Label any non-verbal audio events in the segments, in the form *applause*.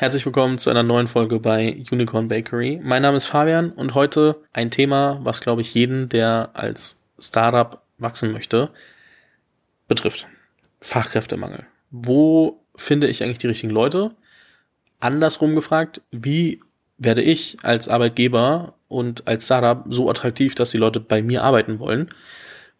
Herzlich willkommen zu einer neuen Folge bei Unicorn Bakery. Mein Name ist Fabian und heute ein Thema, was glaube ich jeden, der als Startup wachsen möchte, betrifft. Fachkräftemangel. Wo finde ich eigentlich die richtigen Leute? Andersrum gefragt, wie werde ich als Arbeitgeber und als Startup so attraktiv, dass die Leute bei mir arbeiten wollen?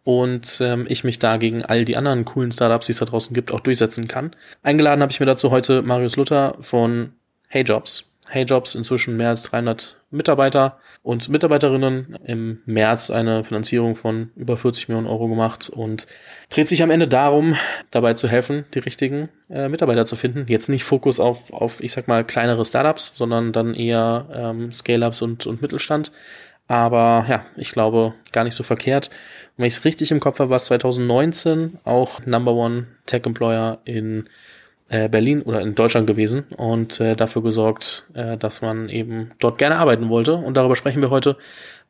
Und ähm, ich mich da gegen all die anderen coolen Startups, die es da draußen gibt, auch durchsetzen kann. Eingeladen habe ich mir dazu heute Marius Luther von HeyJobs. HeyJobs inzwischen mehr als 300 Mitarbeiter und Mitarbeiterinnen. Im März eine Finanzierung von über 40 Millionen Euro gemacht und dreht sich am Ende darum, dabei zu helfen, die richtigen äh, Mitarbeiter zu finden. Jetzt nicht Fokus auf, auf, ich sag mal, kleinere Startups, sondern dann eher ähm, Scale-Ups und, und Mittelstand. Aber ja, ich glaube, gar nicht so verkehrt. Und wenn ich es richtig im Kopf habe, war es 2019 auch Number One Tech Employer in äh, Berlin oder in Deutschland gewesen und äh, dafür gesorgt, äh, dass man eben dort gerne arbeiten wollte. Und darüber sprechen wir heute.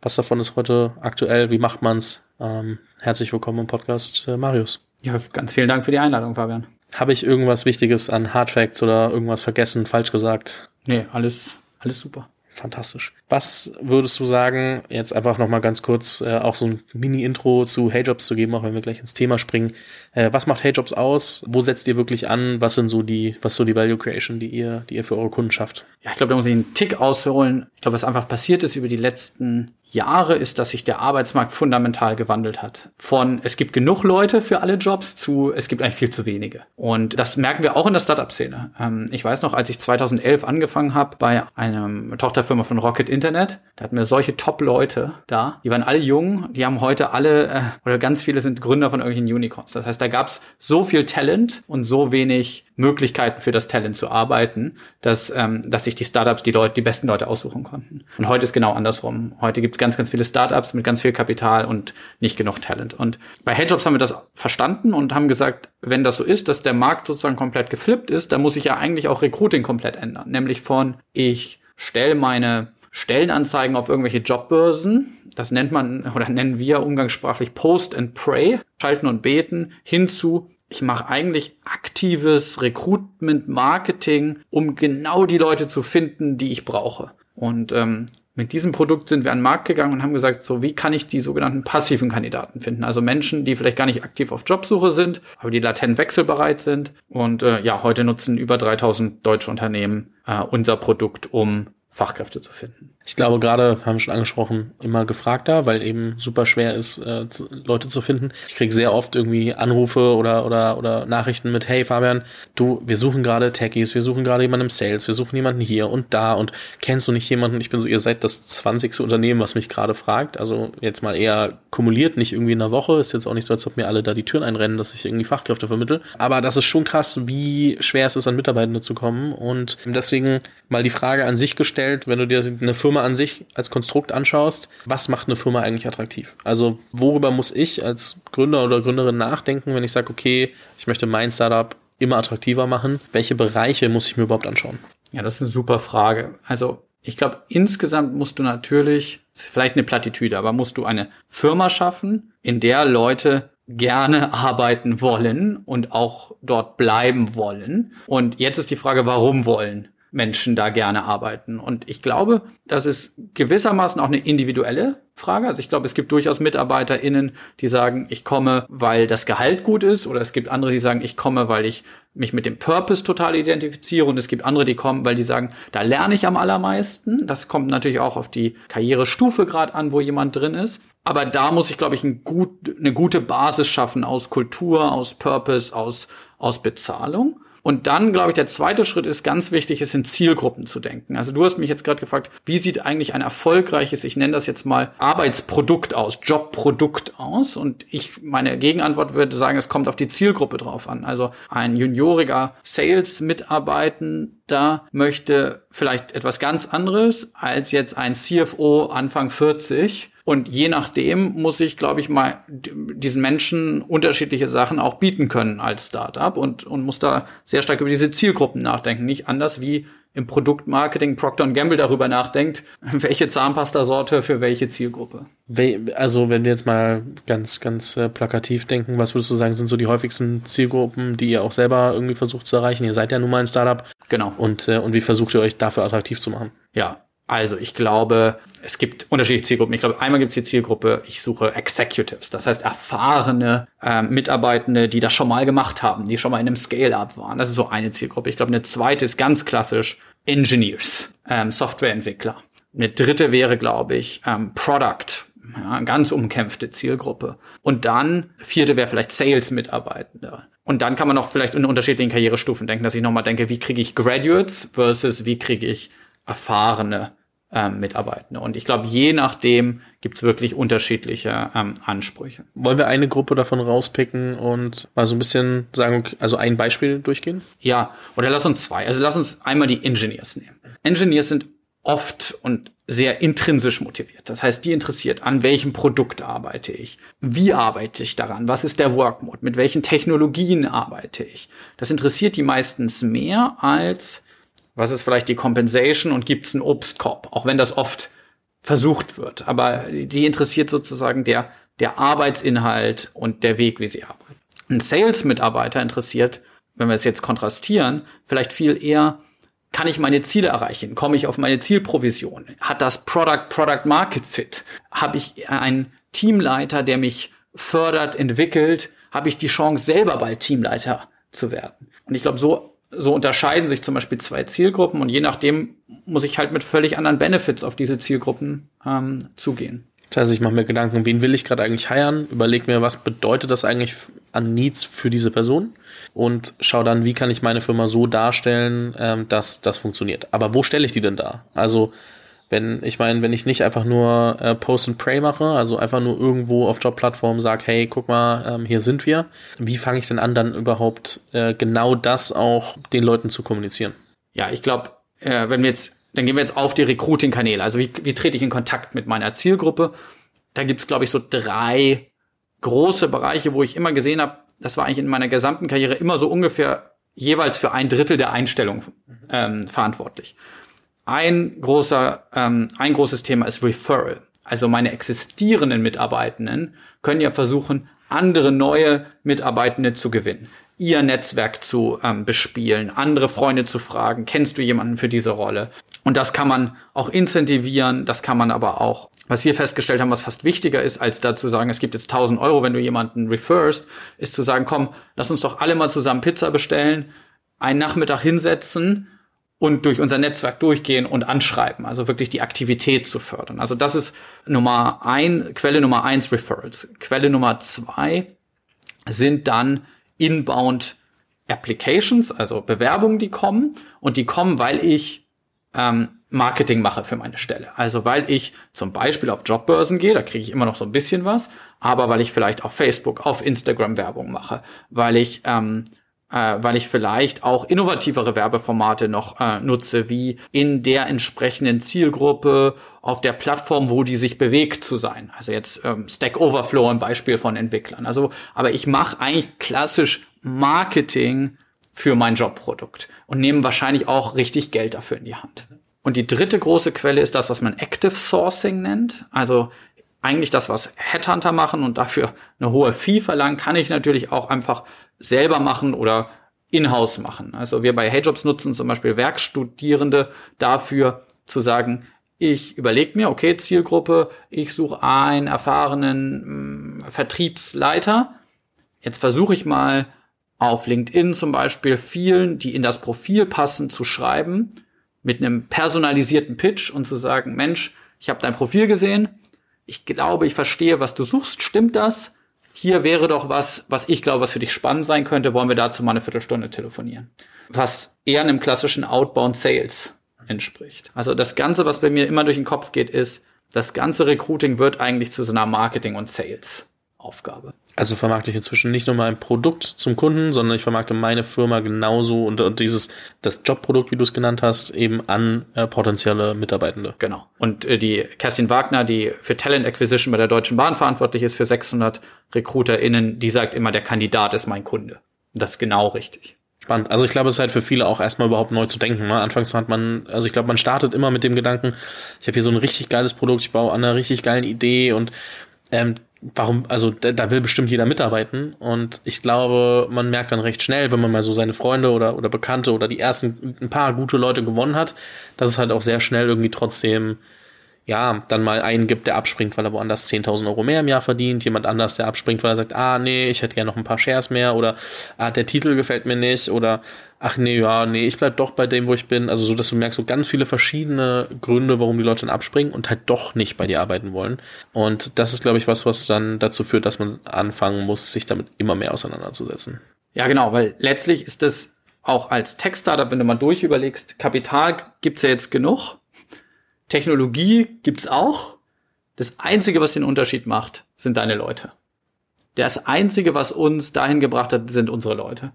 Was davon ist heute aktuell? Wie macht man's? Ähm, herzlich willkommen im Podcast, äh, Marius. Ja, ganz vielen Dank für die Einladung, Fabian. Habe ich irgendwas Wichtiges an Hardfacts oder irgendwas vergessen, falsch gesagt? Nee, alles, alles super fantastisch. Was würdest du sagen, jetzt einfach nochmal ganz kurz äh, auch so ein Mini-Intro zu HeyJobs zu geben, auch wenn wir gleich ins Thema springen. Äh, was macht HeyJobs aus? Wo setzt ihr wirklich an? Was sind so die, was so die Value Creation, die ihr, die ihr für eure Kunden schafft? Ja, ich glaube, da muss ich einen Tick ausholen. Ich glaube, was einfach passiert ist über die letzten Jahre, ist, dass sich der Arbeitsmarkt fundamental gewandelt hat. Von es gibt genug Leute für alle Jobs zu es gibt eigentlich viel zu wenige. Und das merken wir auch in der Startup-Szene. Ähm, ich weiß noch, als ich 2011 angefangen habe bei einer Tochterfirma von Rocket Internet, da hatten wir solche Top-Leute da. Die waren alle jung, die haben heute alle äh, oder ganz viele sind Gründer von irgendwelchen Unicorns. Das heißt, da gab es so viel Talent und so wenig Möglichkeiten für das Talent zu arbeiten, dass, ähm, dass sich die Startups die Leute, die besten Leute aussuchen konnten. Und heute ist genau andersrum. Heute gibt es ganz, ganz viele Startups mit ganz viel Kapital und nicht genug Talent. Und bei Headjobs haben wir das verstanden und haben gesagt, wenn das so ist, dass der Markt sozusagen komplett geflippt ist, dann muss ich ja eigentlich auch Recruiting komplett ändern. Nämlich von ich stelle meine Stellenanzeigen auf irgendwelche Jobbörsen. Das nennt man oder nennen wir umgangssprachlich Post and Pray, schalten und beten, hinzu ich mache eigentlich aktives Recruitment-Marketing, um genau die Leute zu finden, die ich brauche. Und ähm, mit diesem Produkt sind wir an den Markt gegangen und haben gesagt, so wie kann ich die sogenannten passiven Kandidaten finden? Also Menschen, die vielleicht gar nicht aktiv auf Jobsuche sind, aber die latent wechselbereit sind. Und äh, ja, heute nutzen über 3000 deutsche Unternehmen äh, unser Produkt, um Fachkräfte zu finden. Ich glaube gerade, haben wir schon angesprochen, immer gefragter, weil eben super schwer ist, äh, Leute zu finden. Ich kriege sehr oft irgendwie Anrufe oder, oder, oder Nachrichten mit, hey Fabian, du, wir suchen gerade Techies, wir suchen gerade jemanden im Sales, wir suchen jemanden hier und da und kennst du nicht jemanden? Ich bin so, ihr seid das 20. Unternehmen, was mich gerade fragt. Also jetzt mal eher kumuliert, nicht irgendwie in einer Woche. Ist jetzt auch nicht so, als ob mir alle da die Türen einrennen, dass ich irgendwie Fachkräfte vermittel. Aber das ist schon krass, wie schwer es ist, an Mitarbeitende zu kommen. Und deswegen mal die Frage an sich gestellt, wenn du dir eine Firma Firma an sich als Konstrukt anschaust, was macht eine Firma eigentlich attraktiv? Also worüber muss ich als Gründer oder Gründerin nachdenken, wenn ich sage, okay, ich möchte mein Startup immer attraktiver machen? Welche Bereiche muss ich mir überhaupt anschauen? Ja, das ist eine super Frage. Also ich glaube, insgesamt musst du natürlich, vielleicht eine Plattitüde, aber musst du eine Firma schaffen, in der Leute gerne arbeiten wollen und auch dort bleiben wollen. Und jetzt ist die Frage, warum wollen? Menschen da gerne arbeiten. Und ich glaube, das ist gewissermaßen auch eine individuelle Frage. Also ich glaube, es gibt durchaus MitarbeiterInnen, die sagen, ich komme, weil das Gehalt gut ist. Oder es gibt andere, die sagen, ich komme, weil ich mich mit dem Purpose total identifiziere. Und es gibt andere, die kommen, weil die sagen, da lerne ich am allermeisten. Das kommt natürlich auch auf die Karrierestufe gerade an, wo jemand drin ist. Aber da muss ich, glaube ich, ein gut, eine gute Basis schaffen aus Kultur, aus Purpose, aus, aus Bezahlung. Und dann, glaube ich, der zweite Schritt ist ganz wichtig, ist in Zielgruppen zu denken. Also du hast mich jetzt gerade gefragt, wie sieht eigentlich ein erfolgreiches, ich nenne das jetzt mal Arbeitsprodukt aus, Jobprodukt aus? Und ich, meine Gegenantwort würde sagen, es kommt auf die Zielgruppe drauf an. Also ein junioriger Sales-Mitarbeitender möchte vielleicht etwas ganz anderes als jetzt ein CFO Anfang 40 Und je nachdem muss ich, glaube ich, mal diesen Menschen unterschiedliche Sachen auch bieten können als Startup und, und muss da sehr stark über diese Zielgruppen nachdenken. Nicht anders wie im Produktmarketing Procter Gamble darüber nachdenkt, *laughs* welche Zahnpastasorte für welche Zielgruppe. Also wenn wir jetzt mal ganz, ganz äh, plakativ denken, was würdest du sagen, sind so die häufigsten Zielgruppen, die ihr auch selber irgendwie versucht zu erreichen? Ihr seid ja nun mal ein Startup. Genau. Und, äh, und wie versucht ihr euch dafür attraktiv zu machen? Ja, also ich glaube, es gibt unterschiedliche Zielgruppen. Ich glaube, einmal gibt es die Zielgruppe, ich suche Executives, das heißt erfahrene äh, Mitarbeitende, die das schon mal gemacht haben, die schon mal in einem Scale-up waren. Das ist so eine Zielgruppe. Ich glaube, eine zweite ist ganz klassisch Engineers, ähm, Softwareentwickler. Eine dritte wäre, glaube ich, ähm, Product, ja, ganz umkämpfte Zielgruppe. Und dann, vierte wäre vielleicht Sales-Mitarbeitende. Und dann kann man noch vielleicht in unterschiedlichen Karrierestufen denken, dass ich nochmal denke, wie kriege ich Graduates versus wie kriege ich erfahrene ähm, Mitarbeitende. Und ich glaube, je nachdem gibt's wirklich unterschiedliche ähm, Ansprüche. Wollen wir eine Gruppe davon rauspicken und mal so ein bisschen sagen, also ein Beispiel durchgehen? Ja, oder lass uns zwei. Also lass uns einmal die Engineers nehmen. Engineers sind oft und sehr intrinsisch motiviert. Das heißt, die interessiert, an welchem Produkt arbeite ich? Wie arbeite ich daran? Was ist der Workmode? Mit welchen Technologien arbeite ich? Das interessiert die meistens mehr als was ist vielleicht die Compensation und gibt es einen Obstkorb, auch wenn das oft versucht wird. Aber die interessiert sozusagen der, der Arbeitsinhalt und der Weg, wie sie arbeiten. Ein Sales-Mitarbeiter interessiert, wenn wir es jetzt kontrastieren, vielleicht viel eher, kann ich meine Ziele erreichen? Komme ich auf meine Zielprovision? Hat das Product Product Market Fit? Habe ich einen Teamleiter, der mich fördert, entwickelt? Habe ich die Chance, selber bald Teamleiter zu werden? Und ich glaube, so so unterscheiden sich zum Beispiel zwei Zielgruppen und je nachdem muss ich halt mit völlig anderen Benefits auf diese Zielgruppen ähm, zugehen. Das heißt, ich mache mir Gedanken, wen will ich gerade eigentlich heiern, überlege mir, was bedeutet das eigentlich an Needs für diese Person und schaue dann, wie kann ich meine Firma so darstellen, ähm, dass das funktioniert. Aber wo stelle ich die denn da? Also wenn, ich meine, wenn ich nicht einfach nur äh, Post and Pray mache, also einfach nur irgendwo auf Jobplattformen sage, hey, guck mal, ähm, hier sind wir, wie fange ich denn an, dann überhaupt äh, genau das auch den Leuten zu kommunizieren? Ja, ich glaube, äh, wenn wir jetzt, dann gehen wir jetzt auf die Recruiting-Kanäle. Also wie, wie trete ich in Kontakt mit meiner Zielgruppe? Da gibt's, glaube ich, so drei große Bereiche, wo ich immer gesehen habe, das war eigentlich in meiner gesamten Karriere immer so ungefähr jeweils für ein Drittel der Einstellung ähm, verantwortlich. Ein großer, ähm, ein großes Thema ist Referral. Also meine existierenden Mitarbeitenden können ja versuchen, andere neue Mitarbeitende zu gewinnen, ihr Netzwerk zu ähm, bespielen, andere Freunde zu fragen, kennst du jemanden für diese Rolle? Und das kann man auch incentivieren, das kann man aber auch, was wir festgestellt haben, was fast wichtiger ist, als da zu sagen, es gibt jetzt 1000 Euro, wenn du jemanden referst, ist zu sagen, komm, lass uns doch alle mal zusammen Pizza bestellen, einen Nachmittag hinsetzen und durch unser Netzwerk durchgehen und anschreiben, also wirklich die Aktivität zu fördern. Also das ist Nummer ein, Quelle Nummer eins Referrals. Quelle Nummer zwei sind dann inbound Applications, also Bewerbungen, die kommen und die kommen, weil ich ähm, Marketing mache für meine Stelle. Also weil ich zum Beispiel auf Jobbörsen gehe, da kriege ich immer noch so ein bisschen was, aber weil ich vielleicht auf Facebook, auf Instagram Werbung mache, weil ich ähm, äh, weil ich vielleicht auch innovativere Werbeformate noch äh, nutze, wie in der entsprechenden Zielgruppe auf der Plattform, wo die sich bewegt zu sein. Also jetzt ähm, Stack Overflow ein Beispiel von Entwicklern. Also, aber ich mache eigentlich klassisch Marketing für mein Jobprodukt und nehme wahrscheinlich auch richtig Geld dafür in die Hand. Und die dritte große Quelle ist das, was man Active Sourcing nennt. Also eigentlich das, was Headhunter machen und dafür eine hohe Fee verlangen, kann ich natürlich auch einfach selber machen oder in-house machen. Also wir bei HeyJobs nutzen zum Beispiel Werkstudierende dafür zu sagen, ich überlege mir, okay, Zielgruppe, ich suche einen erfahrenen mh, mm, Vertriebsleiter. Jetzt versuche ich mal auf LinkedIn zum Beispiel vielen, die in das Profil passen, zu schreiben mit einem personalisierten Pitch und zu sagen, Mensch, ich habe dein Profil gesehen, ich glaube, ich verstehe, was du suchst, stimmt das? Hier wäre doch was, was ich glaube, was für dich spannend sein könnte, wollen wir dazu mal eine Viertelstunde telefonieren. Was eher einem klassischen Outbound Sales entspricht. Also das Ganze, was bei mir immer durch den Kopf geht, ist, das ganze Recruiting wird eigentlich zu so einer Marketing und Sales Aufgabe. Also vermarkte ich inzwischen nicht nur mein Produkt zum Kunden, sondern ich vermarkte meine Firma genauso und, und dieses, das Jobprodukt, wie du es genannt hast, eben an äh, potenzielle Mitarbeitende. Genau. Und äh, die Kerstin Wagner, die für Talent Acquisition bei der Deutschen Bahn verantwortlich ist, für 600 RecruiterInnen, die sagt immer, der Kandidat ist mein Kunde. Das ist genau richtig. Spannend. Also ich glaube, es ist halt für viele auch erstmal überhaupt neu zu denken. Ne? Anfangs hat man, also ich glaube, man startet immer mit dem Gedanken, ich habe hier so ein richtig geiles Produkt, ich baue an einer richtig geilen Idee und ähm, warum, also da, da will bestimmt jeder mitarbeiten. Und ich glaube, man merkt dann recht schnell, wenn man mal so seine Freunde oder, oder Bekannte oder die ersten ein paar gute Leute gewonnen hat, dass es halt auch sehr schnell irgendwie trotzdem ja, dann mal einen gibt, der abspringt, weil er woanders 10.000 Euro mehr im Jahr verdient, jemand anders, der abspringt, weil er sagt, ah, nee, ich hätte gerne noch ein paar Shares mehr oder, ah, der Titel gefällt mir nicht oder, ach nee, ja, nee, ich bleib doch bei dem, wo ich bin. Also so, dass du merkst, so ganz viele verschiedene Gründe, warum die Leute dann abspringen und halt doch nicht bei dir arbeiten wollen. Und das ist, glaube ich, was, was dann dazu führt, dass man anfangen muss, sich damit immer mehr auseinanderzusetzen. Ja, genau, weil letztlich ist das auch als Tech-Startup, wenn du mal durchüberlegst, Kapital gibt's ja jetzt genug Technologie gibt's auch. Das Einzige, was den Unterschied macht, sind deine Leute. Das Einzige, was uns dahin gebracht hat, sind unsere Leute.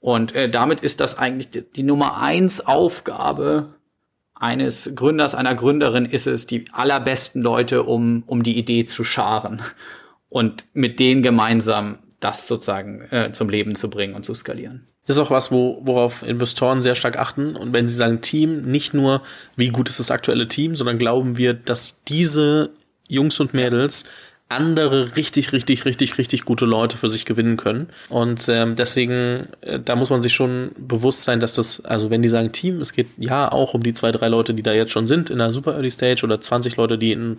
Und äh, damit ist das eigentlich die, die Nummer eins Aufgabe eines Gründers, einer Gründerin ist es, die allerbesten Leute, um, um die Idee zu scharen und mit denen gemeinsam das sozusagen äh, zum Leben zu bringen und zu skalieren. Das ist auch was, wo, worauf Investoren sehr stark achten. Und wenn sie sagen Team, nicht nur, wie gut ist das aktuelle Team, sondern glauben wir, dass diese Jungs und Mädels andere richtig, richtig, richtig, richtig gute Leute für sich gewinnen können. Und ähm, deswegen, äh, da muss man sich schon bewusst sein, dass das, also wenn die sagen Team, es geht ja auch um die zwei, drei Leute, die da jetzt schon sind in der Super Early Stage oder 20 Leute, die in,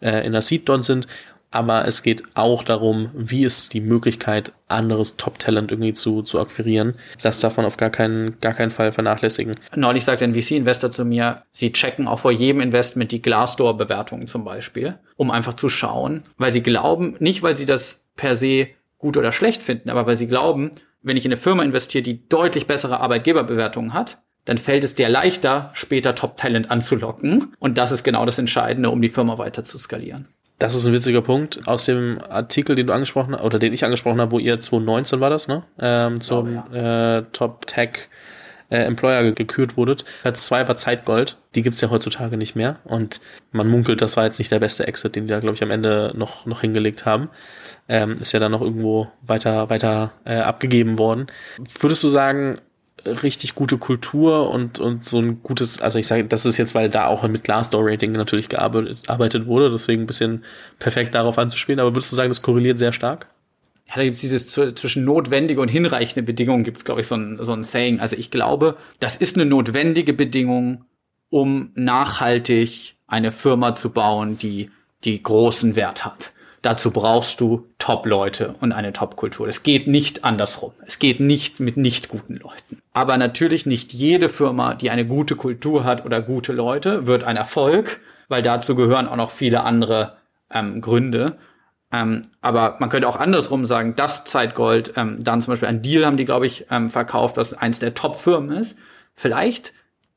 äh, in der Seed dort sind aber es geht auch darum, wie ist die Möglichkeit, anderes Top-Talent irgendwie zu, zu akquirieren. Das darf man auf gar keinen, gar keinen Fall vernachlässigen. Neulich sagte ein VC-Investor zu mir, sie checken auch vor jedem Investment die Glassdoor-Bewertungen zum Beispiel, um einfach zu schauen, weil sie glauben, nicht weil sie das per se gut oder schlecht finden, aber weil sie glauben, wenn ich in eine Firma investiere, die deutlich bessere Arbeitgeberbewertungen hat, dann fällt es dir leichter, später Top-Talent anzulocken. Und das ist genau das Entscheidende, um die Firma weiter zu skalieren. Das ist ein witziger Punkt aus dem Artikel, den du angesprochen hast, oder den ich angesprochen habe, wo ihr 2019 war das, ne? Ähm, zum oh, ja. äh, Top Tech äh, Employer gekürt wurdet. Platz zwei war Zeitgold. Die gibt's ja heutzutage nicht mehr. Und man munkelt, das war jetzt nicht der beste Exit, den die da, glaube ich, am Ende noch, noch hingelegt haben. Ähm, ist ja dann noch irgendwo weiter, weiter äh, abgegeben worden. Würdest du sagen, richtig gute Kultur und, und so ein gutes, also ich sage, das ist jetzt, weil da auch mit Glassdoor-Rating natürlich gearbeitet wurde, deswegen ein bisschen perfekt darauf anzuspielen, aber würdest du sagen, das korreliert sehr stark? Ja, da gibt es dieses zwischen notwendige und hinreichende Bedingungen, gibt es, glaube ich, so ein, so ein Saying. Also ich glaube, das ist eine notwendige Bedingung, um nachhaltig eine Firma zu bauen, die die großen Wert hat. Dazu brauchst du Top-Leute und eine Top-Kultur. Es geht nicht andersrum. Es geht nicht mit nicht guten Leuten. Aber natürlich nicht jede Firma, die eine gute Kultur hat oder gute Leute, wird ein Erfolg, weil dazu gehören auch noch viele andere ähm, Gründe. Ähm, aber man könnte auch andersrum sagen, das Zeitgold, ähm, dann zum Beispiel ein Deal haben die, glaube ich, ähm, verkauft, was eins der Top-Firmen ist. Vielleicht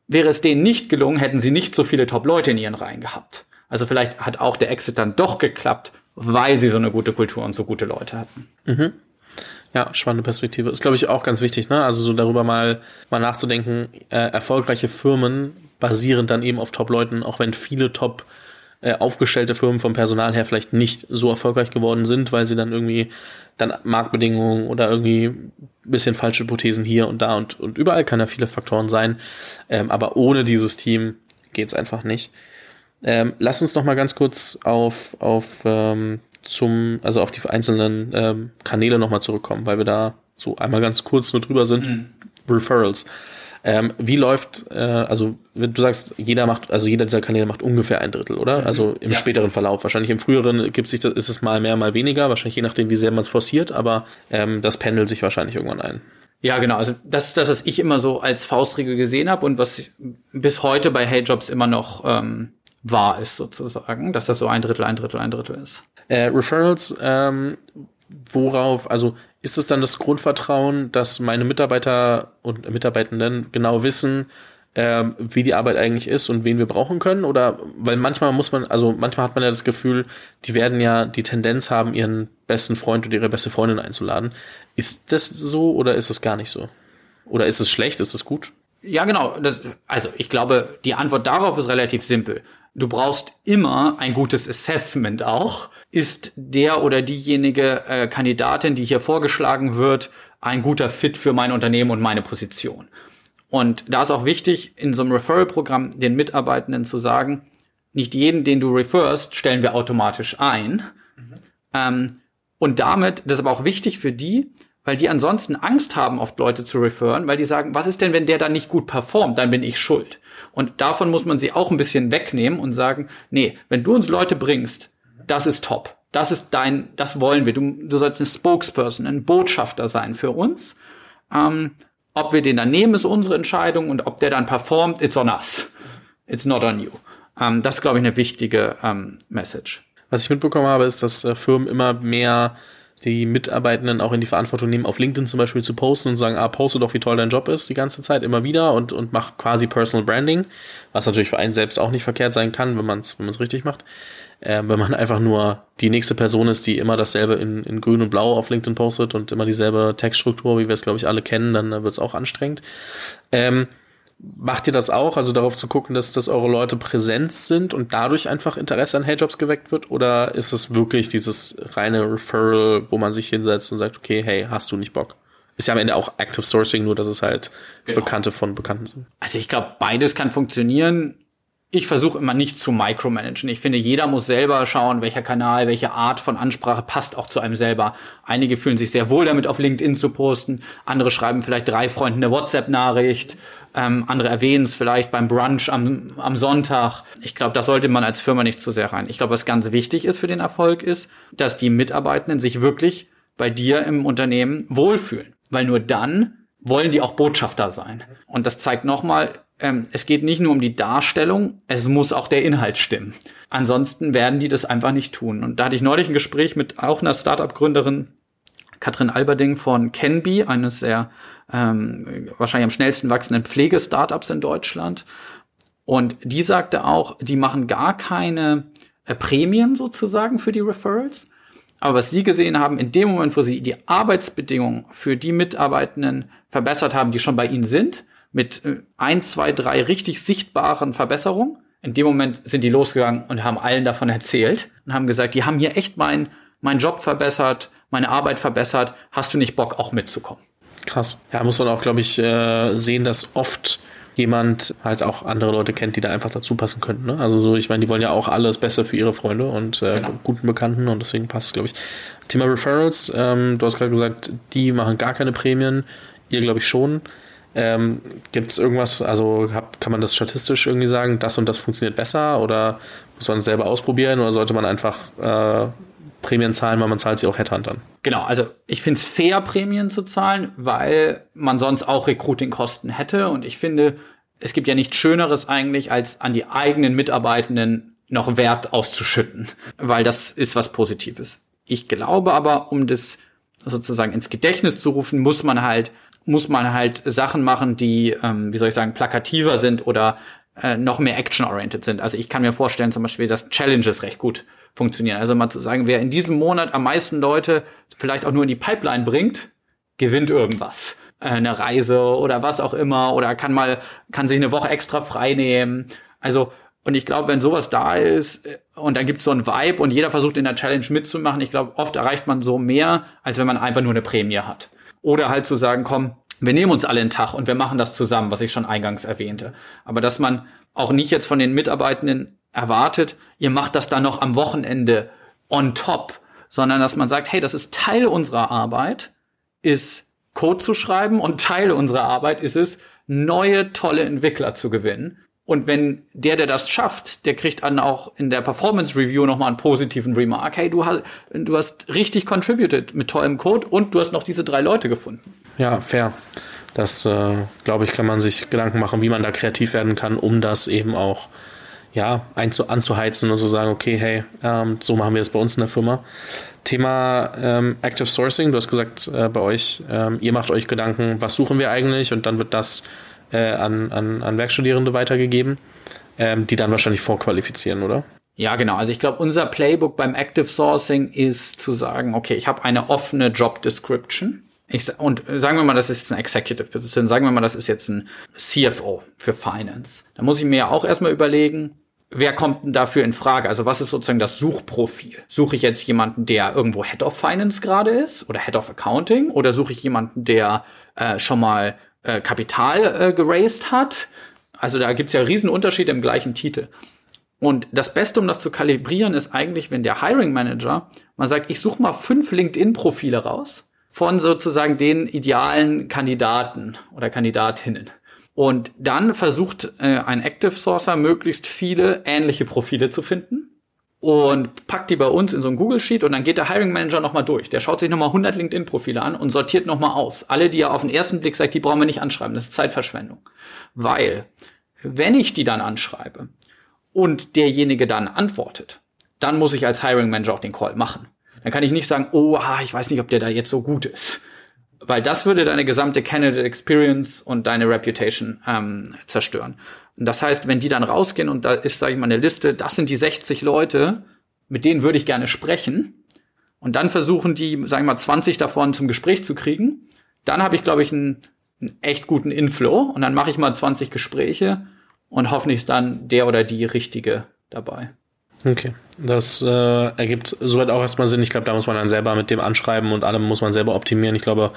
wäre es denen nicht gelungen, hätten sie nicht so viele Top-Leute in ihren Reihen gehabt. Also vielleicht hat auch der Exit dann doch geklappt, weil sie so eine gute Kultur und so gute Leute hatten. Mhm. Ja, spannende Perspektive. Ist, glaube ich, auch ganz wichtig, ne? Also so darüber mal, mal nachzudenken, äh, erfolgreiche Firmen basieren dann eben auf Top-Leuten, auch wenn viele top äh, aufgestellte Firmen vom Personal her vielleicht nicht so erfolgreich geworden sind, weil sie dann irgendwie dann Marktbedingungen oder irgendwie ein bisschen falsche Hypothesen hier und da und, und überall kann ja viele Faktoren sein. Ähm, aber ohne dieses Team geht's einfach nicht. Ähm, lass uns noch mal ganz kurz auf, auf ähm, zum, also auf die einzelnen ähm, Kanäle noch mal zurückkommen, weil wir da so einmal ganz kurz nur drüber sind. Mhm. Referrals. Ähm, wie läuft, äh, also du sagst, jeder macht, also jeder dieser Kanäle macht ungefähr ein Drittel, oder? Mhm. Also im ja. späteren Verlauf. Wahrscheinlich im früheren gibt sich das, ist es mal mehr, mal weniger, wahrscheinlich je nachdem, wie sehr man es forciert, aber ähm, das pendelt sich wahrscheinlich irgendwann ein. Ja, genau. Also das ist das, was ich immer so als Faustregel gesehen habe und was bis heute bei Hey Jobs immer noch ähm, wahr ist sozusagen, dass das so ein Drittel, ein Drittel, ein Drittel ist. Äh, Referrals, ähm, worauf, also ist es dann das Grundvertrauen, dass meine Mitarbeiter und Mitarbeitenden genau wissen, ähm, wie die Arbeit eigentlich ist und wen wir brauchen können? Oder weil manchmal muss man, also manchmal hat man ja das Gefühl, die werden ja die Tendenz haben, ihren besten Freund oder ihre beste Freundin einzuladen. Ist das so oder ist es gar nicht so? Oder ist es schlecht? Ist es gut? Ja, genau. Das, also ich glaube, die Antwort darauf ist relativ simpel. Du brauchst immer ein gutes Assessment auch. Ist der oder diejenige äh, Kandidatin, die hier vorgeschlagen wird, ein guter Fit für mein Unternehmen und meine Position? Und da ist auch wichtig, in so einem Referral-Programm den Mitarbeitenden zu sagen, nicht jeden, den du referst, stellen wir automatisch ein. Mhm. Ähm, und damit, das ist aber auch wichtig für die, weil die ansonsten Angst haben, oft Leute zu referen, weil die sagen, was ist denn, wenn der da nicht gut performt, dann bin ich schuld. Und davon muss man sie auch ein bisschen wegnehmen und sagen, nee, wenn du uns Leute bringst, das ist top. Das ist dein, das wollen wir. Du, du sollst ein Spokesperson, ein Botschafter sein für uns. Ähm, ob wir den dann nehmen, ist unsere Entscheidung und ob der dann performt, it's on us. It's not on you. Ähm, das ist, glaube ich, eine wichtige ähm, Message. Was ich mitbekommen habe, ist, dass äh, Firmen immer mehr die Mitarbeitenden auch in die Verantwortung nehmen, auf LinkedIn zum Beispiel zu posten und sagen, ah, poste doch, wie toll dein Job ist, die ganze Zeit, immer wieder und, und mach quasi Personal Branding, was natürlich für einen selbst auch nicht verkehrt sein kann, wenn man es wenn man's richtig macht. Äh, wenn man einfach nur die nächste Person ist, die immer dasselbe in, in grün und blau auf LinkedIn postet und immer dieselbe Textstruktur, wie wir es, glaube ich, alle kennen, dann äh, wird es auch anstrengend. Ähm, macht ihr das auch, also darauf zu gucken, dass, dass eure Leute präsent sind und dadurch einfach Interesse an Heyjobs geweckt wird? Oder ist es wirklich dieses reine Referral, wo man sich hinsetzt und sagt, okay, hey, hast du nicht Bock? Ist ja am Ende auch Active Sourcing, nur dass es halt genau. Bekannte von Bekannten sind. Also ich glaube, beides kann funktionieren ich versuche immer nicht zu micromanagen. Ich finde, jeder muss selber schauen, welcher Kanal, welche Art von Ansprache passt auch zu einem selber. Einige fühlen sich sehr wohl damit, auf LinkedIn zu posten. Andere schreiben vielleicht drei Freunden eine WhatsApp-Nachricht. Ähm, andere erwähnen es vielleicht beim Brunch am, am Sonntag. Ich glaube, das sollte man als Firma nicht zu sehr rein. Ich glaube, was ganz wichtig ist für den Erfolg ist, dass die Mitarbeitenden sich wirklich bei dir im Unternehmen wohlfühlen. Weil nur dann wollen die auch Botschafter sein. Und das zeigt nochmal, ähm, es geht nicht nur um die Darstellung, es muss auch der Inhalt stimmen. Ansonsten werden die das einfach nicht tun. Und da hatte ich neulich ein Gespräch mit auch einer Startup-Gründerin, Katrin Alberding von Canby, eines der ähm, wahrscheinlich am schnellsten wachsenden Pflegestartups in Deutschland. Und die sagte auch, die machen gar keine äh, Prämien sozusagen für die Referrals. Aber was sie gesehen haben, in dem Moment, wo sie die Arbeitsbedingungen für die Mitarbeitenden verbessert haben, die schon bei ihnen sind, mit äh, ein, zwei, drei richtig sichtbaren Verbesserungen. In dem Moment sind die losgegangen und haben allen davon erzählt und haben gesagt, die haben hier echt meinen mein Job verbessert, meine Arbeit verbessert. Hast du nicht Bock, auch mitzukommen? Krass. Ja, muss man auch, glaube ich, äh, sehen, dass oft jemand halt auch andere Leute kennt, die da einfach dazu passen könnten. Ne? Also so, ich meine, die wollen ja auch alles besser für ihre Freunde und äh, genau. guten Bekannten und deswegen passt es, glaube ich. Thema Referrals, ähm, du hast gerade gesagt, die machen gar keine Prämien, ihr glaube ich schon. Ähm, Gibt es irgendwas, also hab, kann man das statistisch irgendwie sagen, das und das funktioniert besser oder muss man es selber ausprobieren oder sollte man einfach äh, Prämien zahlen, weil man zahlt sie auch Headhuntern? Genau, also ich finde es fair, Prämien zu zahlen, weil man sonst auch Recruiting-Kosten hätte und ich finde, es gibt ja nichts Schöneres eigentlich, als an die eigenen Mitarbeitenden noch Wert auszuschütten, weil das ist was Positives. Ich glaube aber, um das sozusagen ins Gedächtnis zu rufen, muss man halt muss man halt Sachen machen, die, ähm, wie soll ich sagen, plakativer sind oder äh, noch mehr action-oriented sind. Also ich kann mir vorstellen zum Beispiel, dass Challenges recht gut funktionieren. Also mal zu sagen, wer in diesem Monat am meisten Leute vielleicht auch nur in die Pipeline bringt, gewinnt irgendwas. Äh, eine Reise oder was auch immer oder kann mal, kann sich eine Woche extra frei nehmen. Also und ich glaube, wenn sowas da ist äh, und dann gibt es so ein Vibe und jeder versucht in der Challenge mitzumachen, ich glaube, oft erreicht man so mehr, als wenn man einfach nur eine Prämie hat. Oder halt zu sagen, komm, wir nehmen uns alle einen Tag und wir machen das zusammen, was ich schon eingangs erwähnte. Aber dass man auch nicht jetzt von den Mitarbeitenden erwartet, ihr macht das dann noch am Wochenende on top, sondern dass man sagt, hey, das ist Teil unserer Arbeit, ist Code zu schreiben und Teil unserer Arbeit ist es, neue tolle Entwickler zu gewinnen. Und wenn der, der das schafft, der kriegt dann auch in der Performance Review nochmal einen positiven Remark. Hey, du hast, du hast richtig contributed mit tollem Code und du hast noch diese drei Leute gefunden. Ja, fair. Das, äh, glaube ich, kann man sich Gedanken machen, wie man da kreativ werden kann, um das eben auch ja, einzu anzuheizen und zu sagen, okay, hey, ähm, so machen wir es bei uns in der Firma. Thema ähm, Active Sourcing, du hast gesagt, äh, bei euch, ähm, ihr macht euch Gedanken, was suchen wir eigentlich und dann wird das äh, an, an, an Werkstudierende weitergegeben, ähm, die dann wahrscheinlich vorqualifizieren, oder? Ja, genau. Also ich glaube, unser Playbook beim Active Sourcing ist zu sagen, okay, ich habe eine offene Job Description. Ich, und sagen wir mal, das ist jetzt eine Executive Position, sagen wir mal, das ist jetzt ein CFO für Finance. Da muss ich mir ja auch erstmal überlegen, wer kommt denn dafür in Frage? Also was ist sozusagen das Suchprofil? Suche ich jetzt jemanden, der irgendwo Head of Finance gerade ist oder Head of Accounting? Oder suche ich jemanden, der äh, schon mal äh, Kapital äh, geraced hat? Also da gibt's ja riesen Unterschiede im gleichen Titel. Und das Beste, um das zu kalibrieren, ist eigentlich, wenn der Hiring Manager mal sagt, ich suche mal fünf LinkedIn-Profile raus von sozusagen den idealen Kandidaten oder Kandidatinnen. Und dann versucht äh, ein Active Sourcer möglichst viele ähnliche Profile zu finden und packt die bei uns in so ein Google Sheet und dann geht der Hiring Manager nochmal durch. Der schaut sich nochmal 100 LinkedIn Profile an und sortiert nochmal aus. Alle, die er auf den ersten Blick sagt, die brauchen wir nicht anschreiben. Das ist Zeitverschwendung. Weil, wenn ich die dann anschreibe, und derjenige dann antwortet, dann muss ich als Hiring Manager auch den Call machen. Dann kann ich nicht sagen, oh, ah, ich weiß nicht, ob der da jetzt so gut ist. Weil das würde deine gesamte Candidate Experience und deine Reputation ähm, zerstören. Und das heißt, wenn die dann rausgehen und da ist, sage ich mal, eine Liste, das sind die 60 Leute, mit denen würde ich gerne sprechen. Und dann versuchen die, sagen wir mal, 20 davon zum Gespräch zu kriegen. Dann habe ich, glaube ich, einen, einen echt guten Inflow. Und dann mache ich mal 20 Gespräche und hoffentlich ist dann der oder die richtige dabei. Okay, das äh, ergibt soweit auch erstmal Sinn. Ich glaube, da muss man dann selber mit dem anschreiben und allem muss man selber optimieren. Ich glaube,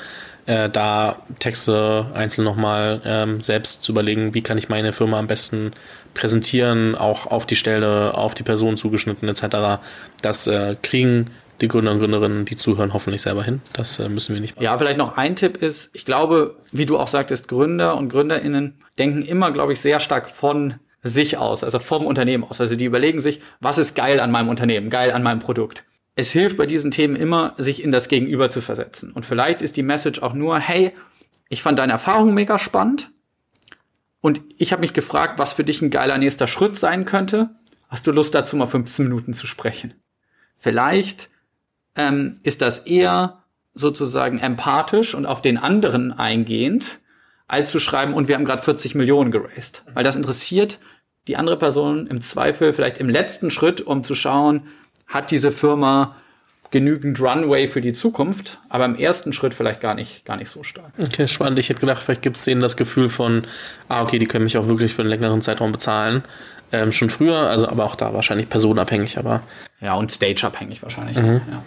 äh, da Texte einzeln nochmal ähm, selbst zu überlegen, wie kann ich meine Firma am besten präsentieren, auch auf die Stelle, auf die Person zugeschnitten etc. Das äh, kriegen die Gründer und Gründerinnen, die zuhören, hoffentlich selber hin. Das äh, müssen wir nicht machen. Ja, vielleicht noch ein Tipp ist, ich glaube, wie du auch sagtest, Gründer und Gründerinnen denken immer, glaube ich, sehr stark von sich aus, also vom Unternehmen aus. Also die überlegen sich, was ist geil an meinem Unternehmen, geil an meinem Produkt. Es hilft bei diesen Themen immer, sich in das Gegenüber zu versetzen. Und vielleicht ist die Message auch nur, hey, ich fand deine Erfahrung mega spannend und ich habe mich gefragt, was für dich ein geiler nächster Schritt sein könnte. Hast du Lust dazu, mal 15 Minuten zu sprechen? Vielleicht ähm, ist das eher sozusagen empathisch und auf den anderen eingehend, als zu schreiben, und wir haben gerade 40 Millionen geraced. Weil das interessiert die andere Person im Zweifel vielleicht im letzten Schritt, um zu schauen, hat diese Firma genügend Runway für die Zukunft, aber im ersten Schritt vielleicht gar nicht, gar nicht so stark. Okay, spannend. Ich hätte gedacht, vielleicht gibt es denen das Gefühl von, ah, okay, die können mich auch wirklich für einen längeren Zeitraum bezahlen. Ähm, schon früher, also aber auch da wahrscheinlich personabhängig, aber. Ja, und stageabhängig wahrscheinlich. Mhm. Ja.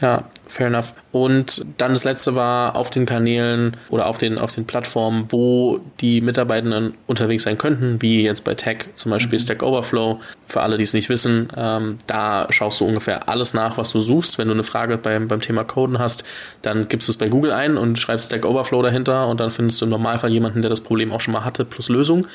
Ja, fair enough. Und dann das letzte war auf den Kanälen oder auf den, auf den Plattformen, wo die Mitarbeitenden unterwegs sein könnten, wie jetzt bei Tech, zum Beispiel mhm. Stack Overflow. Für alle, die es nicht wissen, ähm, da schaust du ungefähr alles nach, was du suchst. Wenn du eine Frage beim, beim Thema Coden hast, dann gibst du es bei Google ein und schreibst Stack Overflow dahinter und dann findest du im Normalfall jemanden, der das Problem auch schon mal hatte, plus Lösung.